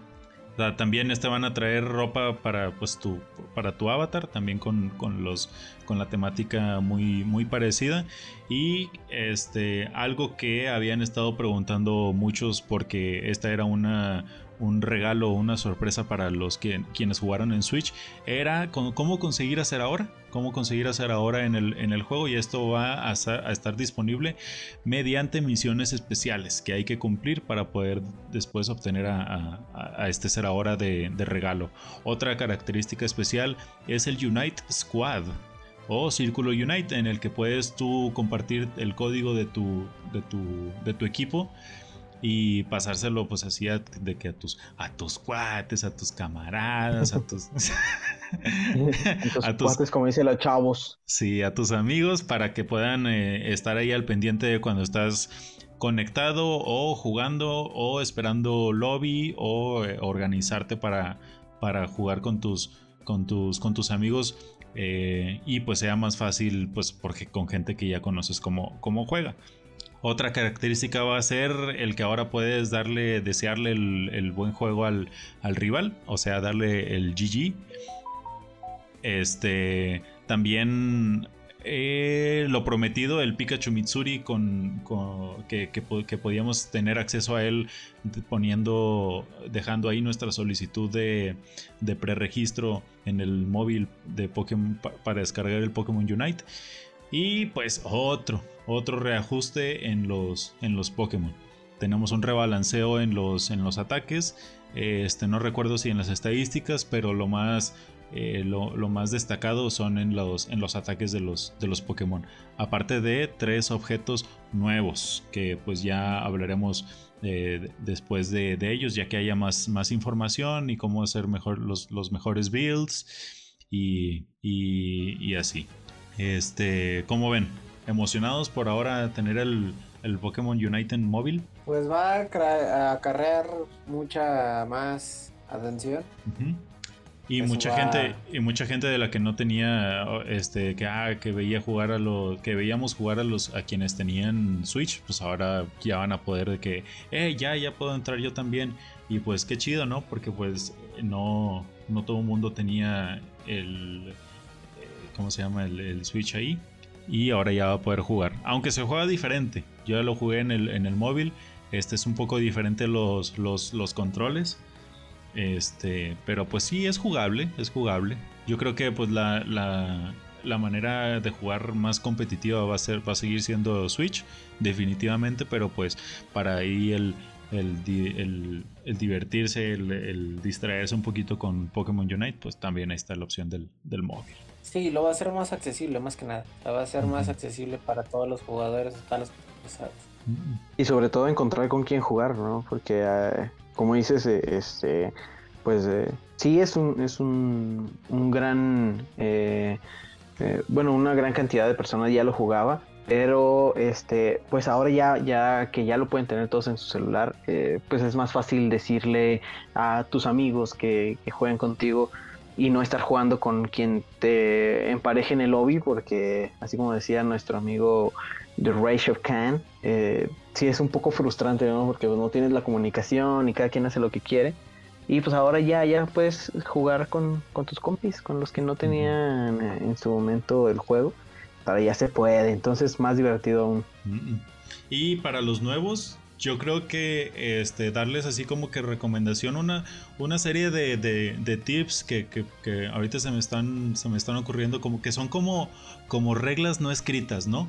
también este van a traer ropa para pues tu para tu avatar también con, los con la temática muy muy parecida. Y este algo que habían estado preguntando muchos porque esta era una un regalo una sorpresa para los que, quienes jugaron en Switch era cómo conseguir hacer ahora, cómo conseguir hacer ahora en el, en el juego y esto va a, estar disponible mediante misiones especiales que hay que cumplir para poder después obtener a, este ser ahora de, de regalo. Otra característica especial es el Unite Squad o Círculo Unite en el que puedes tú compartir el código de tu, de tu, de tu equipo y pasárselo pues así de que a tus a tus cuates, a tus camaradas, a tus a tus, cuates como dice los chavos. Sí, a tus amigos para que puedan eh, estar ahí al pendiente de cuando estás conectado o jugando o esperando lobby o eh, organizarte para para jugar con tus con tus con tus amigos eh, y pues sea más fácil pues porque con gente que ya conoces cómo, cómo juega. Otra característica va a ser el que ahora puedes darle, desearle el, buen juego al, rival, o sea, darle el GG. Este, también eh, lo prometido, el Pikachu Mitsuri, con, que, podíamos tener acceso a él poniendo, dejando ahí nuestra solicitud de, de preregistro en el móvil de Pokémon para descargar el Pokémon Unite. Y pues otro, otro reajuste en los, en los Pokémon. Tenemos un rebalanceo en los, en los ataques. Este, no recuerdo si en las estadísticas, pero lo más, eh, lo, más destacado son en los, en los ataques de los, de los Pokémon. Aparte de tres objetos nuevos, que pues ya hablaremos eh, después de, ellos, ya que haya más, más información y cómo hacer mejor los, los mejores builds y, y así. Este, ¿cómo ven? ¿Emocionados por ahora tener el, el Pokémon Unite móvil? Pues va a acarrear mucha más atención. Y mucha gente, y mucha gente de la que no tenía, este, que, ah, que veía jugar a los, que veíamos jugar a los, a quienes tenían Switch, pues ahora ya van a poder de que, eh, ya, ya puedo entrar yo también. Y pues qué chido, ¿no? Porque pues no, no todo el mundo tenía el, ¿cómo se llama? El, Switch ahí. Y ahora ya va a poder jugar. Aunque se juega diferente. Yo ya lo jugué en el, en el móvil. Este es un poco diferente los, los, los controles. Este, pero pues sí, es jugable, es jugable. Yo creo que pues la, la, la, manera de jugar más competitiva va a, ser, va a seguir siendo Switch, definitivamente, pero pues para ahí el, el, el, divertirse, el, distraerse un poquito con Pokémon Unite, pues también ahí está la opción del, del móvil. Sí, lo va a hacer más accesible, más que nada. Lo va a hacer más accesible para todos los jugadores, para los Y sobre todo encontrar con quién jugar, ¿no? Porque, eh, como dices, eh, este, pues eh, sí es un, es un, un gran, bueno, una gran cantidad de personas ya lo jugaba, pero este, pues ahora ya, ya que ya lo pueden tener todos en su celular, pues es más fácil decirle a tus amigos que, que jueguen contigo y no estar jugando con quien te empareje en el lobby, porque así como decía nuestro amigo The Rage of Khan, eh, sí es un poco frustrante, ¿no? Porque no tienes la comunicación y cada quien hace lo que quiere. Y pues ahora ya, ya puedes jugar con, tus compis, con los que no tenían en su momento el juego. Ahora ya se puede, entonces más divertido aún. Y para los nuevos, yo creo que este, darles así como que recomendación, una, una serie de, tips que, ahorita se me, están, se me están ocurriendo, como que son como, como reglas no escritas, ¿no?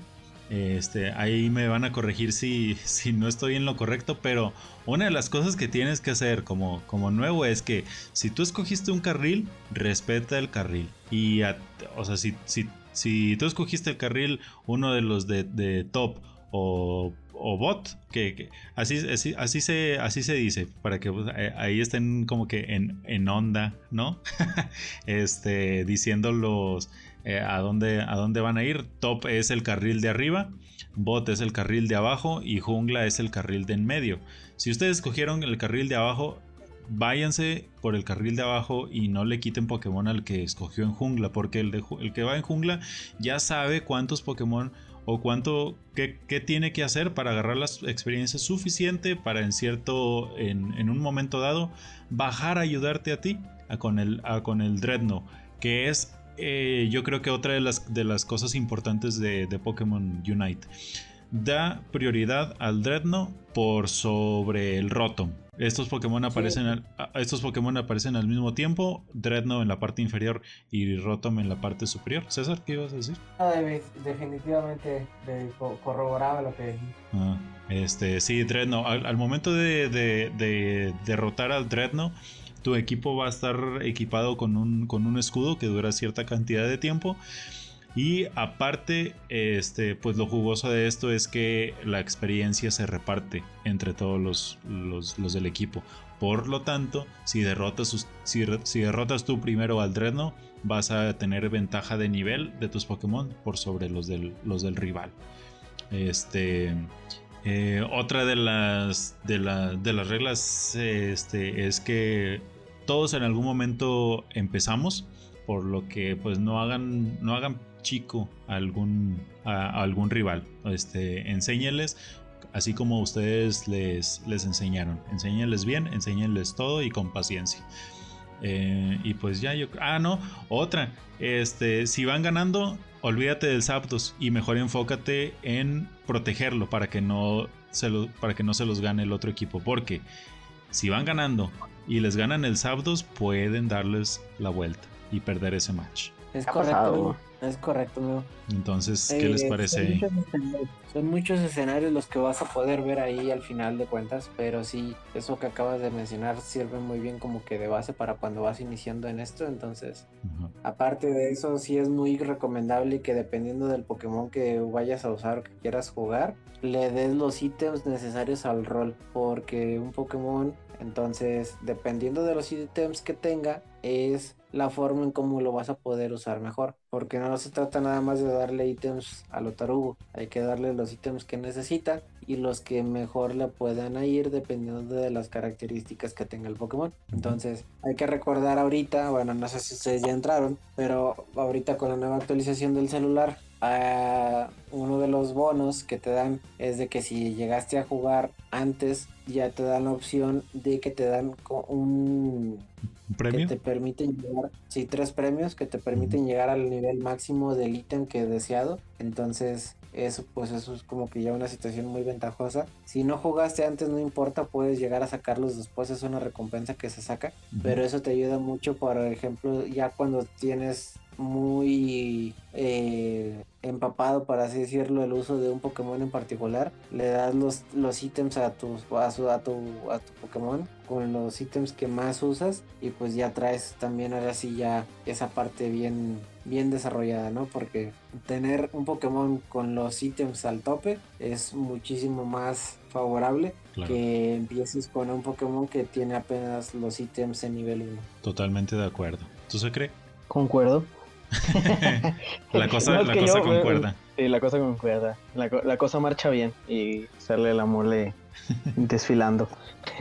Este, ahí me van a corregir si, si no estoy en lo correcto, pero una de las cosas que tienes que hacer como, como nuevo es que si tú escogiste un carril, respeta el carril. Y, o sea, si, si, si tú escogiste el carril, uno de los de, top o o bot, que, así, así, se, así se dice, para que pues, eh, ahí estén como que en, onda, ¿no? este, diciéndolos eh, a, dónde, a dónde van a ir. Top es el carril de arriba, bot es el carril de abajo y jungla es el carril de en medio. Si ustedes escogieron el carril de abajo, váyanse por el carril de abajo y no le quiten Pokémon al que escogió en jungla, porque el, el que va en jungla ya sabe cuántos Pokémon o cuánto, qué, tiene que hacer para agarrar la experiencia suficiente para en cierto, en, un momento dado, bajar a ayudarte a ti a con el, a con el Dreadnought, que es eh, yo creo que otra de las, de las cosas importantes de, de Pokémon Unite. Da prioridad al Dreadnought por sobre el Rotom. Estos Pokémon aparecen al, estos Pokémon aparecen al mismo tiempo, Dreadnought en la parte inferior y Rotom en la parte superior. César, ¿qué ibas a decir? definitivamente corroboraba lo que dijiste. Ah, este, sí, Dreadnought. Al, momento de, de, derrotar al Dreadnought, tu equipo va a estar equipado con un, con un escudo que dura cierta cantidad de tiempo. Y aparte, este, pues lo jugoso de esto es que la experiencia se reparte entre todos los, los, del equipo. Por lo tanto, si derrotas, si, si derrotas tú primero al Dreadnought, vas a tener ventaja de nivel de tus Pokémon por sobre los del, los del rival. Este, eh, otra de las, de, de las reglas este, es que todos en algún momento empezamos, por lo que pues no hagan, no hagan chico a algún, a, algún rival. Este, así como ustedes les, les enseñaron. Enséñales bien, enséñales todo y con paciencia. Eh, y pues ya yo. Ah, no, otra. Este, si van ganando, olvídate del Zapdos y mejor enfócate en protegerlo para que no se para que no se los gane el otro equipo. Porque si van ganando y les ganan el Zapdos, pueden darles la vuelta y perder ese match. Es correcto. Es correcto, Entonces, ¿qué les eh, parece son muchos, escenarios los que vas a poder ver ahí al final de cuentas, pero sí, eso que acabas de mencionar sirve muy bien como que de base para cuando vas iniciando en esto. Entonces, aparte de eso, sí es muy recomendable que dependiendo del Pokémon que vayas a usar o que quieras jugar, le des los ítems necesarios al rol, porque un Pokémon, entonces, dependiendo de los ítems que tenga, es la forma en cómo lo vas a poder usar mejor. Porque no se trata nada más de darle ítems a lo tarugo. Hay que darle los ítems que necesita y los que mejor le puedan ir dependiendo de las características que tenga el Pokémon. Entonces hay que recordar ahorita, bueno, no sé si ustedes ya entraron, pero ahorita con la nueva actualización del celular Uh, uno de los bonos que te dan es de que si llegaste a jugar antes ya te dan la opción de que te dan un premio que te permiten llegar sí tres premios que te permiten llegar al nivel máximo del ítem que he deseado. Entonces eso pues eso es como que ya una situación muy ventajosa. Si no jugaste antes no importa puedes llegar a sacarlos después es una recompensa que se saca. Pero eso te ayuda mucho por ejemplo ya cuando tienes muy eh, empapado, para así decirlo, el uso de un Pokémon en particular. Le das los, los ítems a, tus, a, a, tu, a tu Pokémon con los ítems que más usas y pues ya traes también ahora sí ya esa parte bien, bien desarrollada, ¿no? Porque tener un Pokémon con los ítems al tope es muchísimo más favorable que empieces con un Pokémon que tiene apenas los ítems en nivel 1. Totalmente de acuerdo. ¿Tú se cree? Concuerdo. la cosa, la cosa concuerda. Sí, la cosa concuerda. La, cosa marcha bien y sale el amor desfilando.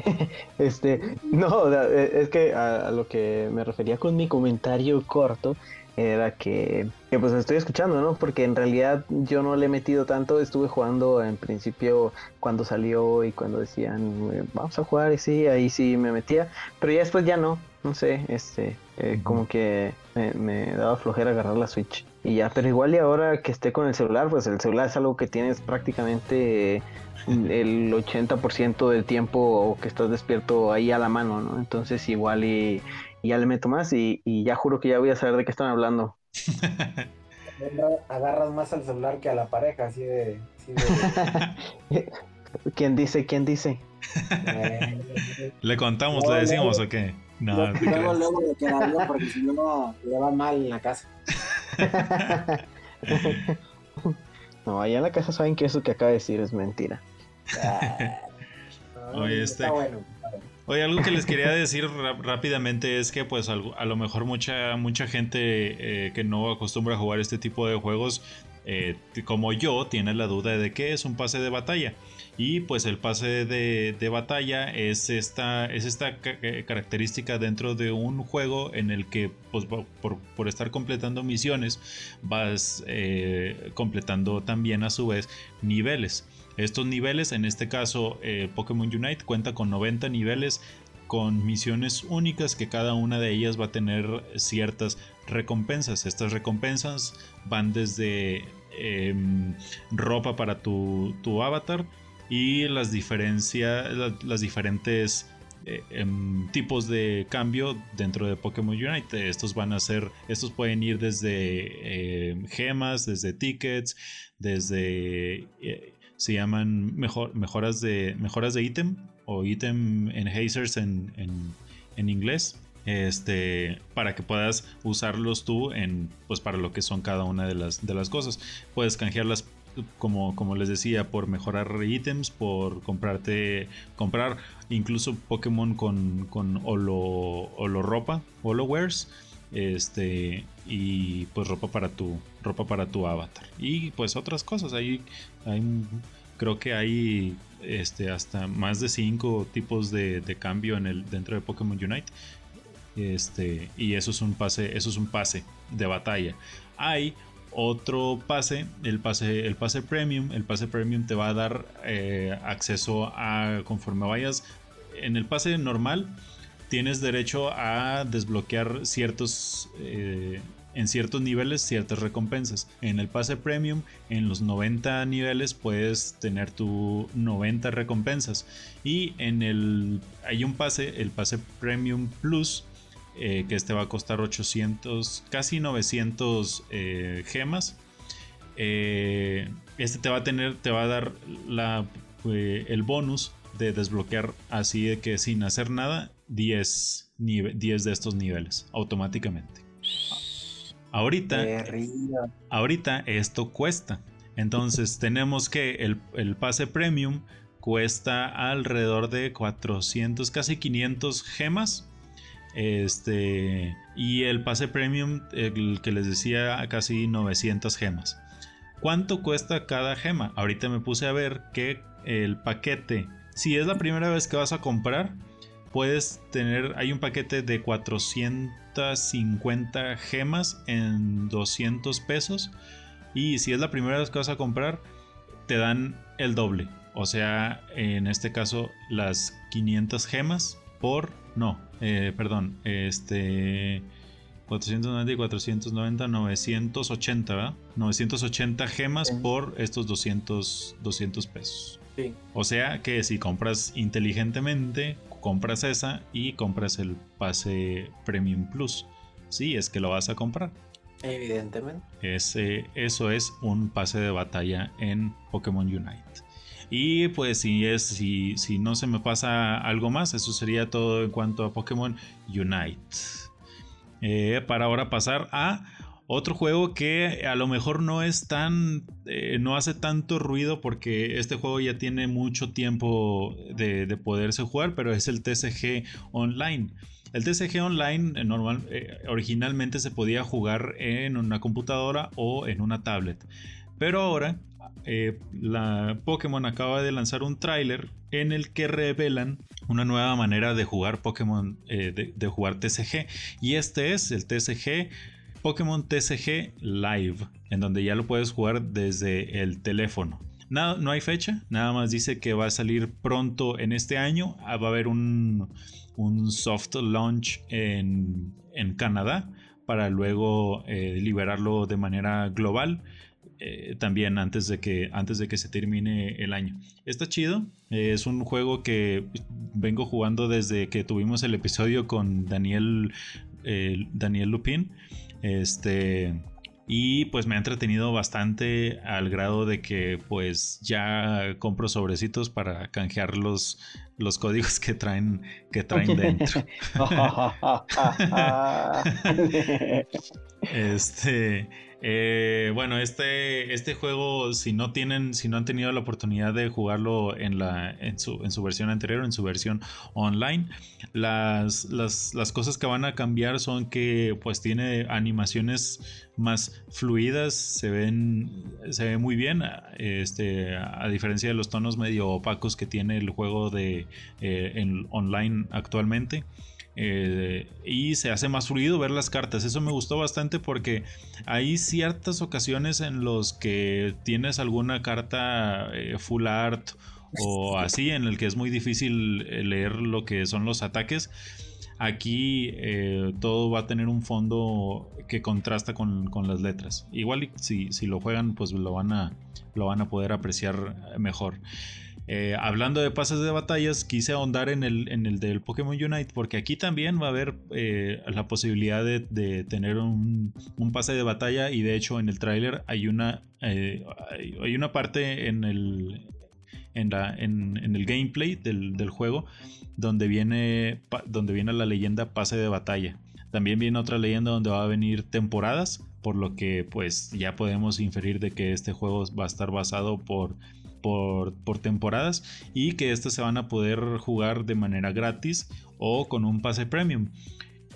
este, no, e, es que a, lo que me refería con mi comentario corto era que, que, pues estoy escuchando, ¿no? Porque en realidad yo no le he metido tanto, estuve jugando en principio cuando salió y cuando decían eh, vamos a jugar y sí, ahí sí me metía, pero ya después ya no, no sé, este, eh, como que me, daba flojera agarrar la Switch. Y ya, pero igual y ahora que esté con el celular, pues el celular es algo que tienes prácticamente el 80% del tiempo que estás despierto ahí a la mano, ¿no? Entonces igual y, ya le meto más y, ya juro que ya voy a saber de qué están hablando. Agarras más al celular que a la pareja, así de... ¿Quién dice? ¿Quién dice? ¿Le contamos, le decimos o qué? No, luego, luego de quedarlo porque si no le va mal en la casa. no, allá en la casa saben que eso que acaba de decir es mentira. Oye, este... Oye, algo que les quería decir rápidamente es que pues a lo mejor mucha, mucha gente eh, que no acostumbra a jugar este tipo de juegos, eh, como yo, tiene la duda de qué es un pase de batalla. Y pues el pase de, batalla es esta, es esta eh, característica dentro de un juego en el que pues, por, estar completando misiones vas eh, completando también a su vez niveles. Estos niveles, en este caso eh, Pokémon Unite cuenta con 90 niveles con misiones únicas que cada una de ellas va a tener ciertas recompensas. Estas recompensas van desde em, ropa para tu, tu avatar, y las diferencias, las diferentes eh, em, tipos de cambio dentro de Pokémon Unite. Estos van a ser, estos pueden ir desde em, gemas, desde tickets, desde se llaman mejor, mejoras de mejoras de ítem o ítem enhancers en, en, en inglés este, para que puedas usarlos tú en, pues para lo que son cada una de las, de las cosas. Puedes canjearlas como, como les decía, por mejorar ítems, por comprarte, comprar incluso Pokémon con, con holo, holo ropa, holo wears, este, y pues ropa para tu, ropa para tu avatar. Y pues otras cosas, ahí, hay, creo que hay este, hasta más de cinco tipos de, de, cambio en el, dentro de Pokémon Unite. Este, y eso es un pase, eso es un pase de batalla. Hay otro pase, el pase, el pase premium. El pase premium te va a dar eh, acceso a conforme vayas. En el pase normal tienes derecho a desbloquear ciertos eh, en ciertos niveles ciertas recompensas. En el pase premium, en los 90 niveles puedes tener tu 90 recompensas. Y en el hay un pase, el pase premium plus eh, que este va a costar 800, casi 900 eh, gemas. Eh, este te va a tener, te va a dar la, el bonus de desbloquear así de que sin hacer nada 10, 10 de estos niveles automáticamente. Ahorita, ahorita esto cuesta. Entonces tenemos que el, el, pase premium cuesta alrededor de 400, casi 500 gemas este, y el pase premium, el que les decía, casi 900 gemas. ¿Cuánto cuesta cada gema? Ahorita me puse a ver que el paquete, si es la primera vez que vas a comprar, puedes tener, hay un paquete de 450 gemas en 200 pesos. Y si es la primera vez que vas a comprar, te dan el doble. O sea, en este caso, las 500 gemas por, no, eh, perdón, este 490 y 490, 980, ¿verdad? 980 gemas por estos 200, 200 pesos. Sí. O sea que si compras inteligentemente, compras esa y compras el pase Premium Plus. Sí, es que lo vas a comprar. Evidentemente. Ese, eso es un pase de batalla en Pokémon Unite. Y pues si es, si, si no se me pasa algo más, eso sería todo en cuanto a Pokémon Unite. Eh, para ahora pasar a otro juego que a lo mejor no es tan. Eh, no hace tanto ruido porque este juego ya tiene mucho tiempo de, poderse jugar, pero es el TCG Online. El TCG Online eh, normal, originalmente se podía jugar en una computadora o en una tablet. Pero ahora eh, la Pokémon acaba de lanzar un tráiler en el que revelan una nueva manera de jugar Pokémon, eh, de, jugar TCG. Y este es el TCG Pokémon TCG Live, en donde ya lo puedes jugar desde el teléfono. No hay fecha, nada más dice que va a salir pronto en este año. Ah, va a haber un, soft launch en, Canadá para luego eh, liberarlo de manera global. Eh, también antes de, que, antes de que se termine el año. Está chido, es un juego que vengo jugando desde que tuvimos el episodio con Daniel, Daniel Lupin. Este, y pues me ha entretenido bastante al grado de que pues ya compro sobrecitos para canjear los, los códigos que traen, que traen dentro. este eh, bueno, este, este juego, si no tienen, si no han tenido la oportunidad de jugarlo en, la, en, su, en su versión anterior, en su versión online, las, las, las, cosas que van a cambiar son que pues tiene animaciones más fluidas, se ven, se ve muy bien, este, a diferencia de los tonos medio opacos que tiene el juego de eh, en online actualmente. Eh, y se hace más fluido ver las cartas. Eso me gustó bastante porque hay ciertas ocasiones en los que tienes alguna carta eh, full art o así en el que es muy difícil eh, leer lo que son los ataques. Aquí todo va a tener un fondo que contrasta con, las letras. Igual si, si, lo juegan pues lo van, a, lo van a poder apreciar mejor. Eh, hablando de pases de batallas, quise ahondar en el, en el del Pokémon Unite porque aquí también va a haber eh, la posibilidad de, tener un, pase de batalla y de hecho en el tráiler hay una, eh, hay una parte en el, en, la, en, el gameplay del, juego donde viene, donde viene la leyenda pase de batalla. También viene otra leyenda donde va a venir temporadas, por lo que pues ya podemos inferir de que este juego va a estar basado por por, temporadas y que estas se van a poder jugar de manera gratis o con un pase premium.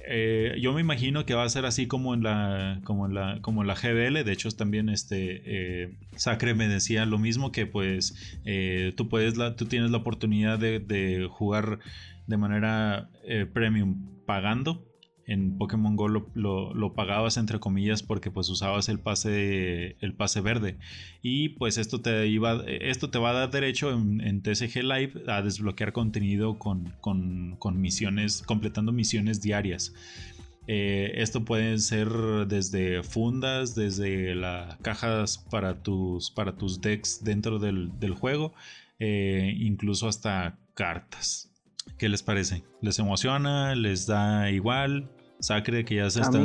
Eh, yo me imagino que va a ser así como en la como en la como la GBL de hecho también este eh, Sacre me decía lo mismo que pues eh, tú puedes la, tú tienes la oportunidad de jugar de manera premium pagando en Pokémon Go lo, pagabas entre comillas porque pues usabas el pase el pase verde. Y pues esto te iba esto te va a dar derecho en, TCG Live a desbloquear contenido con, misiones completando misiones diarias. Eh, esto pueden ser desde fundas desde las cajas para tus para tus decks dentro del, juego eh, incluso hasta cartas ¿Qué les parece? ¿Les emociona? ¿Les da igual? Sacre que ya se está,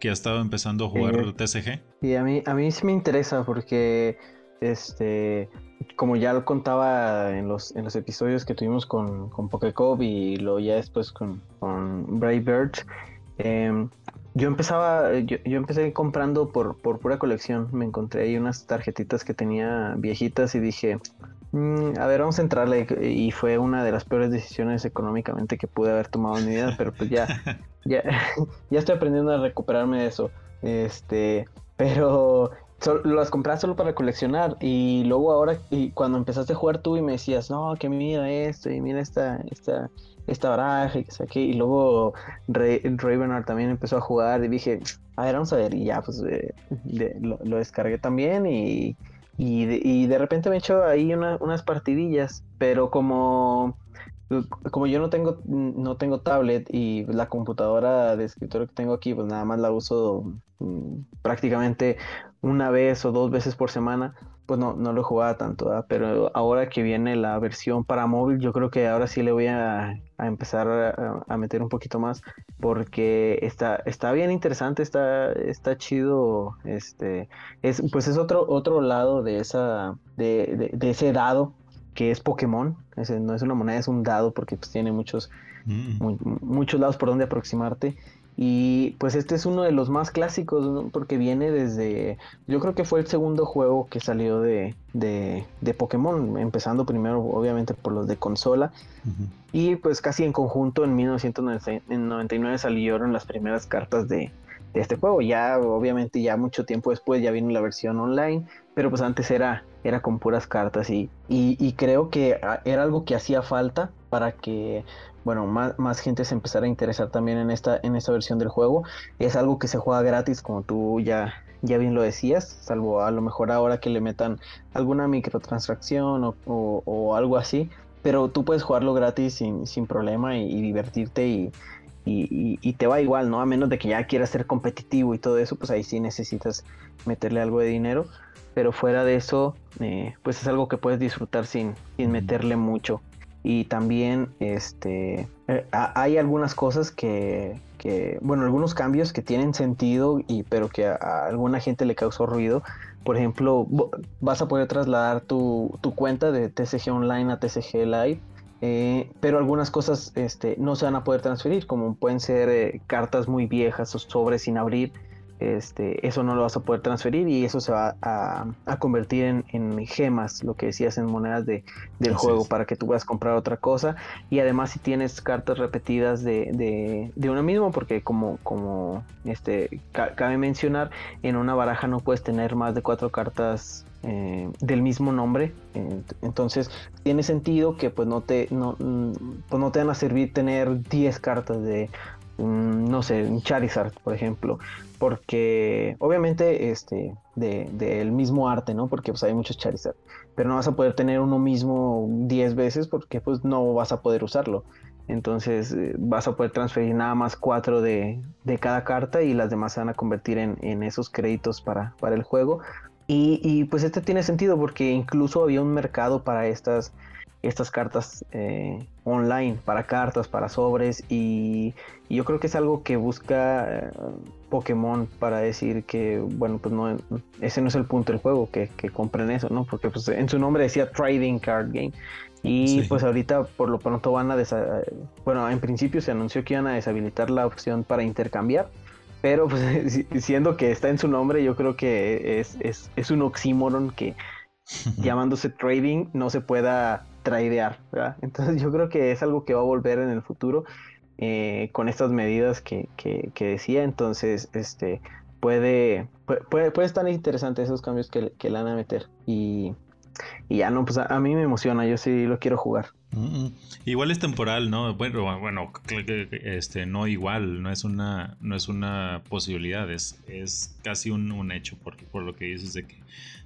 que ha estado empezando a jugar TCG. Y a mí, a mí sí me interesa porque este como ya lo contaba en los, en los episodios que tuvimos con, con Pokecop y luego ya después con, con Brave Bird, em, yo empezaba, yo, yo, empecé comprando por, por pura colección. Me encontré ahí unas tarjetitas que tenía viejitas y dije, Mm, a ver, vamos a entrarle. Y fue una de las peores decisiones económicamente que pude haber tomado en mi vida, pero pues ya, ya, ya estoy aprendiendo a recuperarme de eso. Este, pero las compré solo para coleccionar. Y luego ahora, y cuando empezaste a jugar tú y me decías, no, que mira esto, y mira esta, esta, esta baraja, y que saqué. Y luego Ravenard también empezó a jugar y dije, a ver, vamos a ver. Y ya, pues eh, lo descargué también y y de, repente me echo ahí unas partidillas, pero como, como yo no tengo, no tengo tablet y la computadora de escritorio que tengo aquí, pues nada más la uso mm, prácticamente una vez o dos veces por semana, pues no, no lo jugaba tanto, pero ahora que viene la versión para móvil, yo creo que ahora sí le voy a, empezar a, meter un poquito más, porque está, está bien interesante, está, está chido, este, es, pues es otro, otro lado de esa, de, ese dado que es Pokémon, no es una moneda, es un dado porque pues, tiene muchos, mm. muchos lados por donde aproximarte. Y pues este es uno de los más clásicos, porque viene desde, yo creo que fue el segundo juego que salió de, de, Pokémon, empezando primero obviamente por los de consola. Y pues casi en conjunto en 1999 salieron las primeras cartas de, de este juego. Ya obviamente ya mucho tiempo después ya vino la versión online, pero pues antes era, era con puras cartas y, y creo que ah, era algo que hacía falta para que bueno, más, más, gente se empezara a interesar también en esta, en esta versión del juego. Es algo que se juega gratis, como tú ya, ya bien lo decías, salvo a lo mejor ahora que le metan alguna microtransacción o, o, algo así. Pero tú puedes jugarlo gratis sin, sin problema y, divertirte y, y, te va igual, ¿no? A menos de que ya quieras ser competitivo y todo eso, pues ahí sí necesitas meterle algo de dinero. Pero fuera de eso, eh, pues es algo que puedes disfrutar sin, sin meterle mucho y también este eh, hay algunas cosas que, bueno algunos cambios que tienen sentido y pero que a, alguna gente le causó ruido. Por ejemplo vas a poder trasladar tu, cuenta de TCG Online a TCG Live eh, pero algunas cosas este, no se van a poder transferir como pueden ser eh, cartas muy viejas o sobres sin abrir este, eso no lo vas a poder transferir y eso se va a, convertir en, gemas, lo que decías en monedas de, del juego, para que tú puedas comprar otra cosa. Y además si tienes cartas repetidas de, de, uno mismo, porque como, como este, cabe mencionar, en una baraja no puedes tener más de cuatro cartas eh, del mismo nombre. entonces tiene sentido que pues no te, no, mm, pues no te van a servir tener 10 cartas de no sé, un Charizard, por ejemplo, porque obviamente este del de, mismo arte, ¿no? Porque pues hay muchos Charizard, pero no vas a poder tener uno mismo 10 veces porque pues no vas a poder usarlo. Entonces eh, vas a poder transferir nada más cuatro de, de, cada carta y las demás se van a convertir en, en esos créditos para, para el juego. Y, y, pues este tiene sentido porque incluso había un mercado para estas estas cartas eh, online para cartas, para sobres y, yo creo que es algo que busca eh, Pokémon para decir que, bueno, pues no, ese no es el punto del juego, que, compren eso, ¿no? Porque pues, en su nombre decía Trading Card Game. Y pues ahorita por lo pronto van a... Bueno, en principio se anunció que iban a deshabilitar la opción para intercambiar. Pero pues siendo que está en su nombre, yo creo que es, es, es un oxímoron que llamándose trading no se pueda tradear, ¿verdad? Entonces yo creo que es algo que va a volver en el futuro eh, con estas medidas que, que, decía. Entonces, este puede, puede, puede estar interesante esos cambios que, que le van a meter. Y, ya no, pues a, mí me emociona, yo sí lo quiero jugar. Igual es temporal, ¿no? Bueno, bueno, este, no igual, no es una, no es una posibilidad, es, es casi un, un hecho, por, por lo que dices de que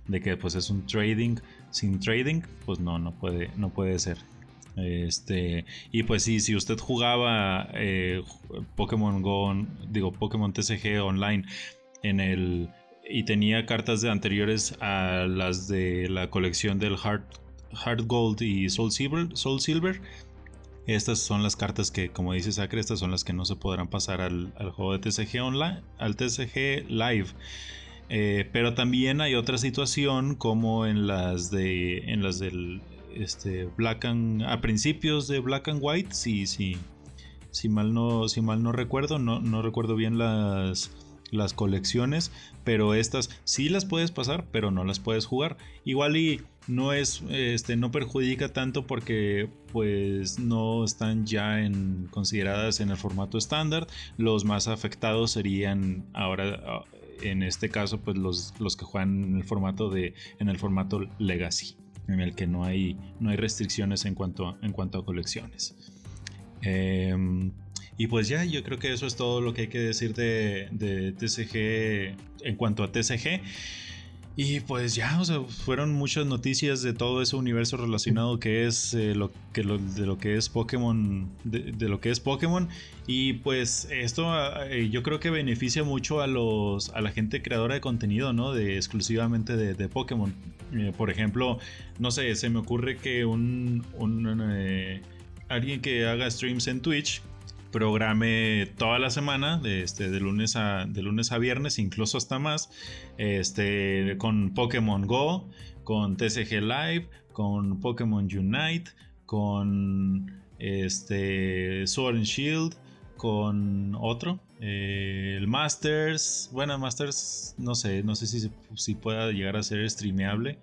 de que pues es un trading sin trading, pues no, no puede, no puede ser. Este, y pues sí, si usted jugaba eh, Pokémon Go, digo Pokémon TCG online en el y tenía cartas de anteriores a las de la colección del Heart, Heart Gold y Soul Silver, Soul Silver. Estas son las cartas que, como dice Sacre, estas son las que no se podrán pasar al, juego de TCG online, al TCG Live. Eh, pero también hay otra situación como en las de en las del este Black and a principios de Black and White, si si si mal no si mal no recuerdo, no, no recuerdo bien las las colecciones, pero estas sí las puedes pasar, pero no las puedes jugar. Igual y no es este no perjudica tanto porque pues no están ya en consideradas en el formato estándar. Los más afectados serían ahora en este caso, pues los, los que juegan en el formato de. en el formato Legacy. En el que no hay, no hay restricciones en cuanto, a, en cuanto a colecciones. Em, y pues ya, yo creo que eso es todo lo que hay que decir de, TCG en cuanto a TCG. Y pues ya, o sea, fueron muchas noticias de todo ese universo relacionado que es eh, lo que de lo que es Pokémon, de, lo que es Pokémon. Y pues esto ah, eh, yo creo que beneficia mucho a los a la gente creadora de contenido, ¿no? De exclusivamente de, Pokémon. Eh, por ejemplo, no sé, se me ocurre que un, un alguien que haga streams en Twitch programe toda la semana, de, este, lunes a, lunes a viernes, incluso hasta más, este, con Pokémon Go, con TCG Live, con Pokémon Unite, con este, Sword and Shield, con otro, eh, el Masters. Bueno, Masters, no sé, no sé si, si pueda llegar a ser streameable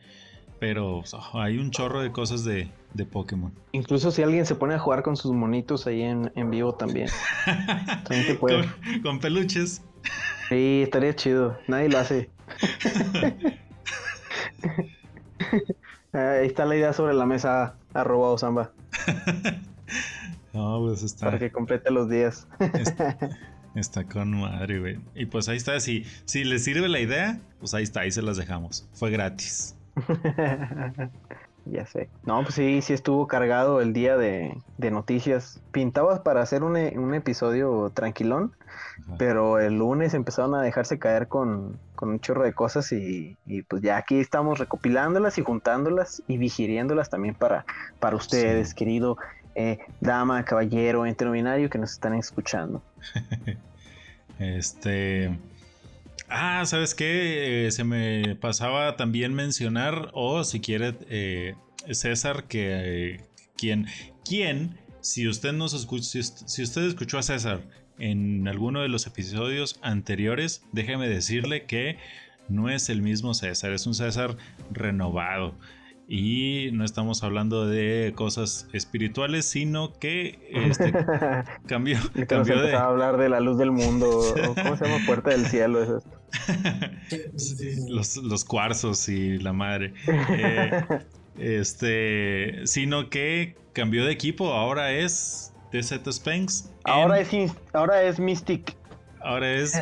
pero hay un chorro de cosas de, de, Pokémon. Incluso si alguien se pone a jugar con sus monitos ahí en, en vivo también. también puede. Con, peluches. Sí, estaría chido. Nadie lo hace. ahí está la idea sobre la mesa, arroba Osamba. no, pues está. Para que complete los días. está, con madre, güey. Y pues ahí está. Si, si les sirve la idea, pues ahí está, ahí se las dejamos. Fue gratis. ya sé. No, pues sí, sí estuvo cargado el día de, noticias. Pintabas para hacer un, episodio tranquilón, pero el lunes empezaron a dejarse caer con, un chorro de cosas y, pues ya aquí estamos recopilándolas y juntándolas y vigiriéndolas también para, para ustedes, querido eh, dama, caballero, interminario que nos están escuchando. este... Ah, ¿sabes qué? Eh, se me pasaba también mencionar, o si quiere, eh, César, que quien, si usted nos si, usted escuchó a César en alguno de los episodios anteriores, déjeme decirle que no es el mismo César, es un César renovado. Y no estamos hablando de cosas espirituales, sino que este, cambió, cambió de... a hablar de la luz del mundo, ¿cómo se llama? Puerta del cielo, es esto. los, cuarzos y la madre. Eh, este, sino que cambió de equipo, ahora es TZ Spanks. Ahora, es, ahora es Mystic. Ahora es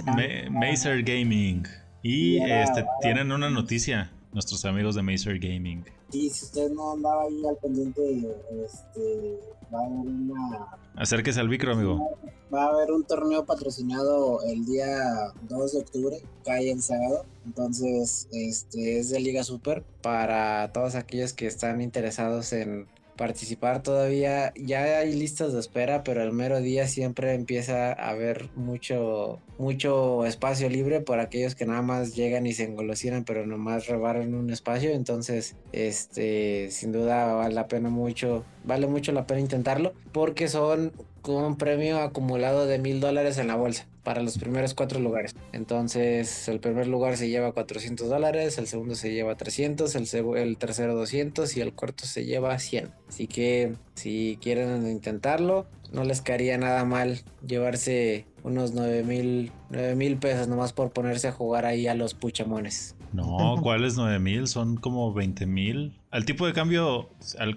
Mazer Gaming. Y este, tienen una noticia, nuestros amigos de Mazer Gaming. Y si usted no andaba ahí al pendiente, este, va a haber una... Acérquese al micro, amigo. Va a haber un torneo patrocinado el día 2 de octubre, cae el sábado. Entonces, este es de Liga Super para todos aquellos que están interesados en participar todavía. Ya hay listas de espera, pero el mero día siempre empieza a haber mucho, mucho espacio libre por aquellos que nada más llegan y se engolosinan, pero nomás rebaran un espacio. Entonces, este, sin duda vale la pena mucho, vale mucho la pena intentarlo, porque son con un premio acumulado de mil dólares en la bolsa para los primeros cuatro lugares. Entonces, el primer lugar se lleva 400 dólares, el segundo se lleva 300, el, tercero 200 y el cuarto se lleva 100. Así que si quieren intentarlo, no les caería nada mal llevarse unos 9 mil, 9 mil pesos nomás por ponerse a jugar ahí a los puchamones. No, ¿cuáles 9 mil? Son como 20 mil. Al tipo de cambio, al,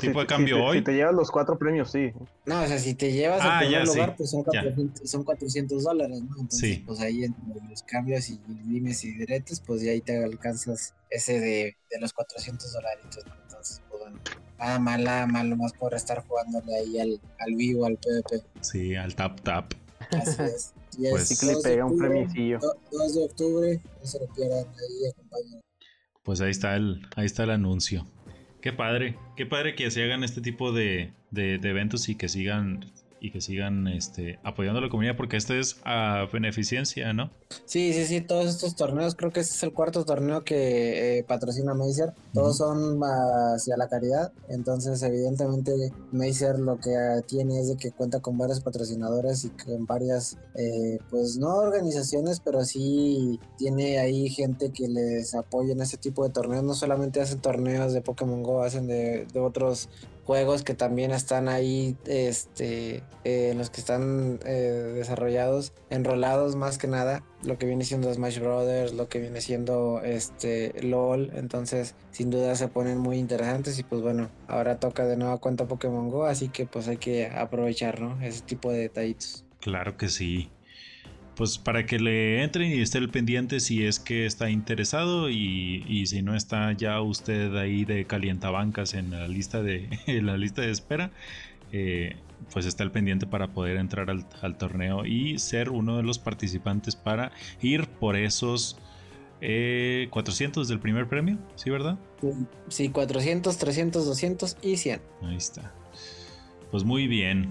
tipo de cambio hoy. Si te llevas los cuatro premios, sí. No, o sea, si te llevas al ah, primer lugar, pues son 400, dólares, ¿no? Entonces, pues ahí entre los cambios y limes y diretes, pues ya ahí te alcanzas ese de, de los 400 dólares. Entonces, pues bueno. Nada mal, nada mal, nomás por estar jugándole ahí al, al vivo, al PvP. Sí, al tap tap. Así es. pues, sí que le pega un premicillo. 2 de octubre, no se lo pierdan ahí, acompañan. Pues ahí está el, ahí está el anuncio. Qué padre, qué padre que se hagan este tipo de, de, de eventos y que sigan y que sigan este, apoyando a la comunidad porque esto es a beneficencia, ¿no? Sí, sí, sí, todos estos torneos, creo que este es el cuarto torneo que eh, patrocina Mazer, todos son hacia la caridad, entonces evidentemente Mazer lo que tiene es de que cuenta con varios patrocinadores y con varias, eh, pues no organizaciones, pero sí tiene ahí gente que les apoya en ese tipo de torneos, no solamente hacen torneos de Pokémon Go, hacen de, de otros juegos que también están ahí, este, eh, los que están eh, desarrollados, enrolados más que nada, lo que viene siendo Smash Brothers, lo que viene siendo este LOL, entonces sin duda se ponen muy interesantes y pues bueno, ahora toca de nueva cuenta Pokémon Go, así que pues hay que aprovechar. Ese tipo de detallitos. Claro que sí pues para que le entren y esté el pendiente si es que está interesado y, si no está ya usted ahí de calientabancas en la lista de, la lista de espera, eh, pues está el pendiente para poder entrar al, torneo y ser uno de los participantes para ir por esos 400 eh, del primer premio, ¿sí verdad? Sí, 400, 300, 200 y 100. Ahí está. Pues muy bien.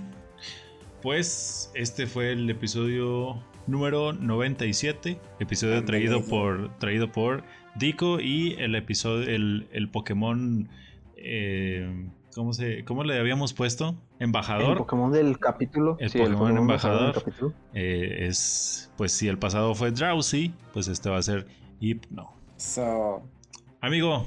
Pues este fue el episodio número 97, episodio traído por traído por Dico y el episodio el, el Pokémon eh, ¿cómo se cómo le habíamos puesto? Embajador. El Pokémon del capítulo. El, Pokémon, embajador. Eh, es pues si el pasado fue Drowsy, pues este va a ser Hypno. So, Amigo,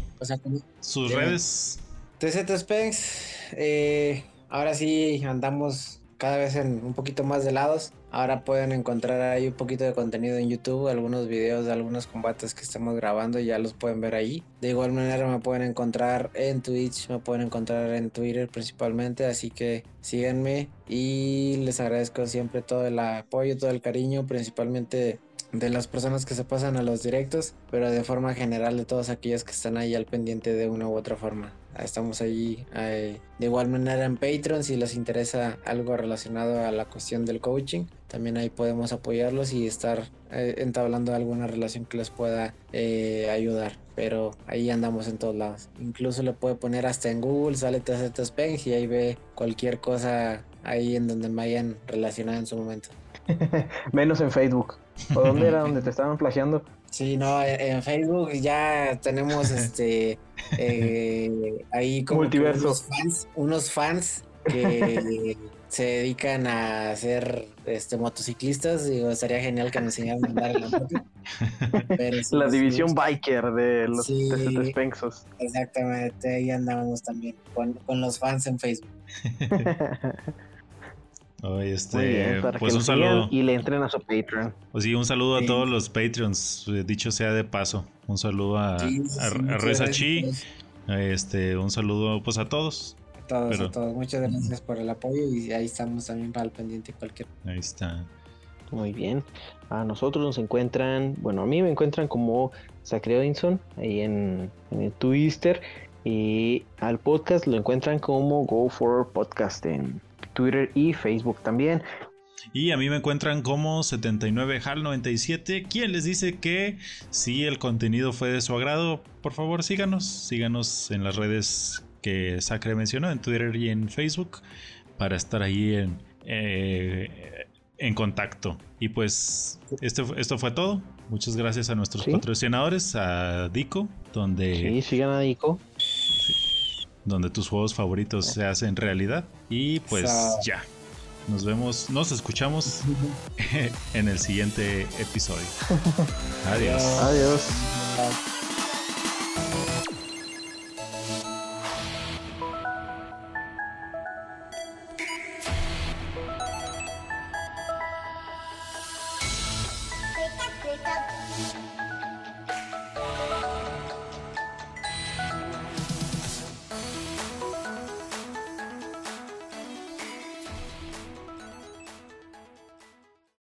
sus redes. TZ Specs, eh, ahora sí andamos cada vez en un poquito más de lados. Ahora pueden encontrar ahí un poquito de contenido en YouTube, algunos videos de algunos combates que estamos grabando, ya los pueden ver ahí. De igual manera me pueden encontrar en Twitch, me pueden encontrar en Twitter principalmente, así que síganme y les agradezco siempre todo el apoyo, todo el cariño, principalmente de las personas que se pasan a los directos, pero de forma general de todos aquellos que están ahí al pendiente de una u otra forma. Estamos ahí eh, de igual manera en Patreon si les interesa algo relacionado a la cuestión del coaching. También ahí podemos apoyarlos y estar eh, entablando alguna relación que les pueda eh, ayudar. Pero ahí andamos en todos lados. Incluso le puede poner hasta en Google, sale TZ Spank y ahí ve cualquier cosa ahí en donde me hayan relacionado en su momento. Menos en Facebook. ¿O dónde era donde te estaban plagiando? Sí, no, en Facebook ya tenemos este eh, ahí como unos fans, unos fans que se dedican a ser este motociclistas. Digo, estaría genial que me enseñaran a andar en la moto. la división biker de los sí, Exactamente, ahí andamos también con, con los fans en Facebook. este, pues un saludo. Y le entren a su Patreon. Pues sí, un saludo a todos los Patreons, eh, dicho sea de paso. Un saludo a, Reza Chi. Este, un saludo pues a todos. A todos, a todos. Muchas gracias por el apoyo y ahí estamos también para el pendiente cualquier. Ahí está. Muy bien. A nosotros nos encuentran, bueno, a mí me encuentran como Zachary Odinson ahí en, en el Twitter. Y al podcast lo encuentran como Go for Podcast en Twitter y Facebook también. Y a mí me encuentran como 79HAL97. ¿Quién les dice que si el contenido fue de su agrado, por favor síganos. Síganos en las redes que Sacre mencionó en Twitter y en Facebook para estar ahí en, eh, en contacto. Y pues esto, esto fue todo. Muchas gracias a nuestros patrocinadores, a Dico, donde... Sí, sigan a Dico. Donde tus juegos favoritos se hacen realidad. Y pues ya. Nos vemos, nos escuchamos en el siguiente episodio. Adiós. Adiós.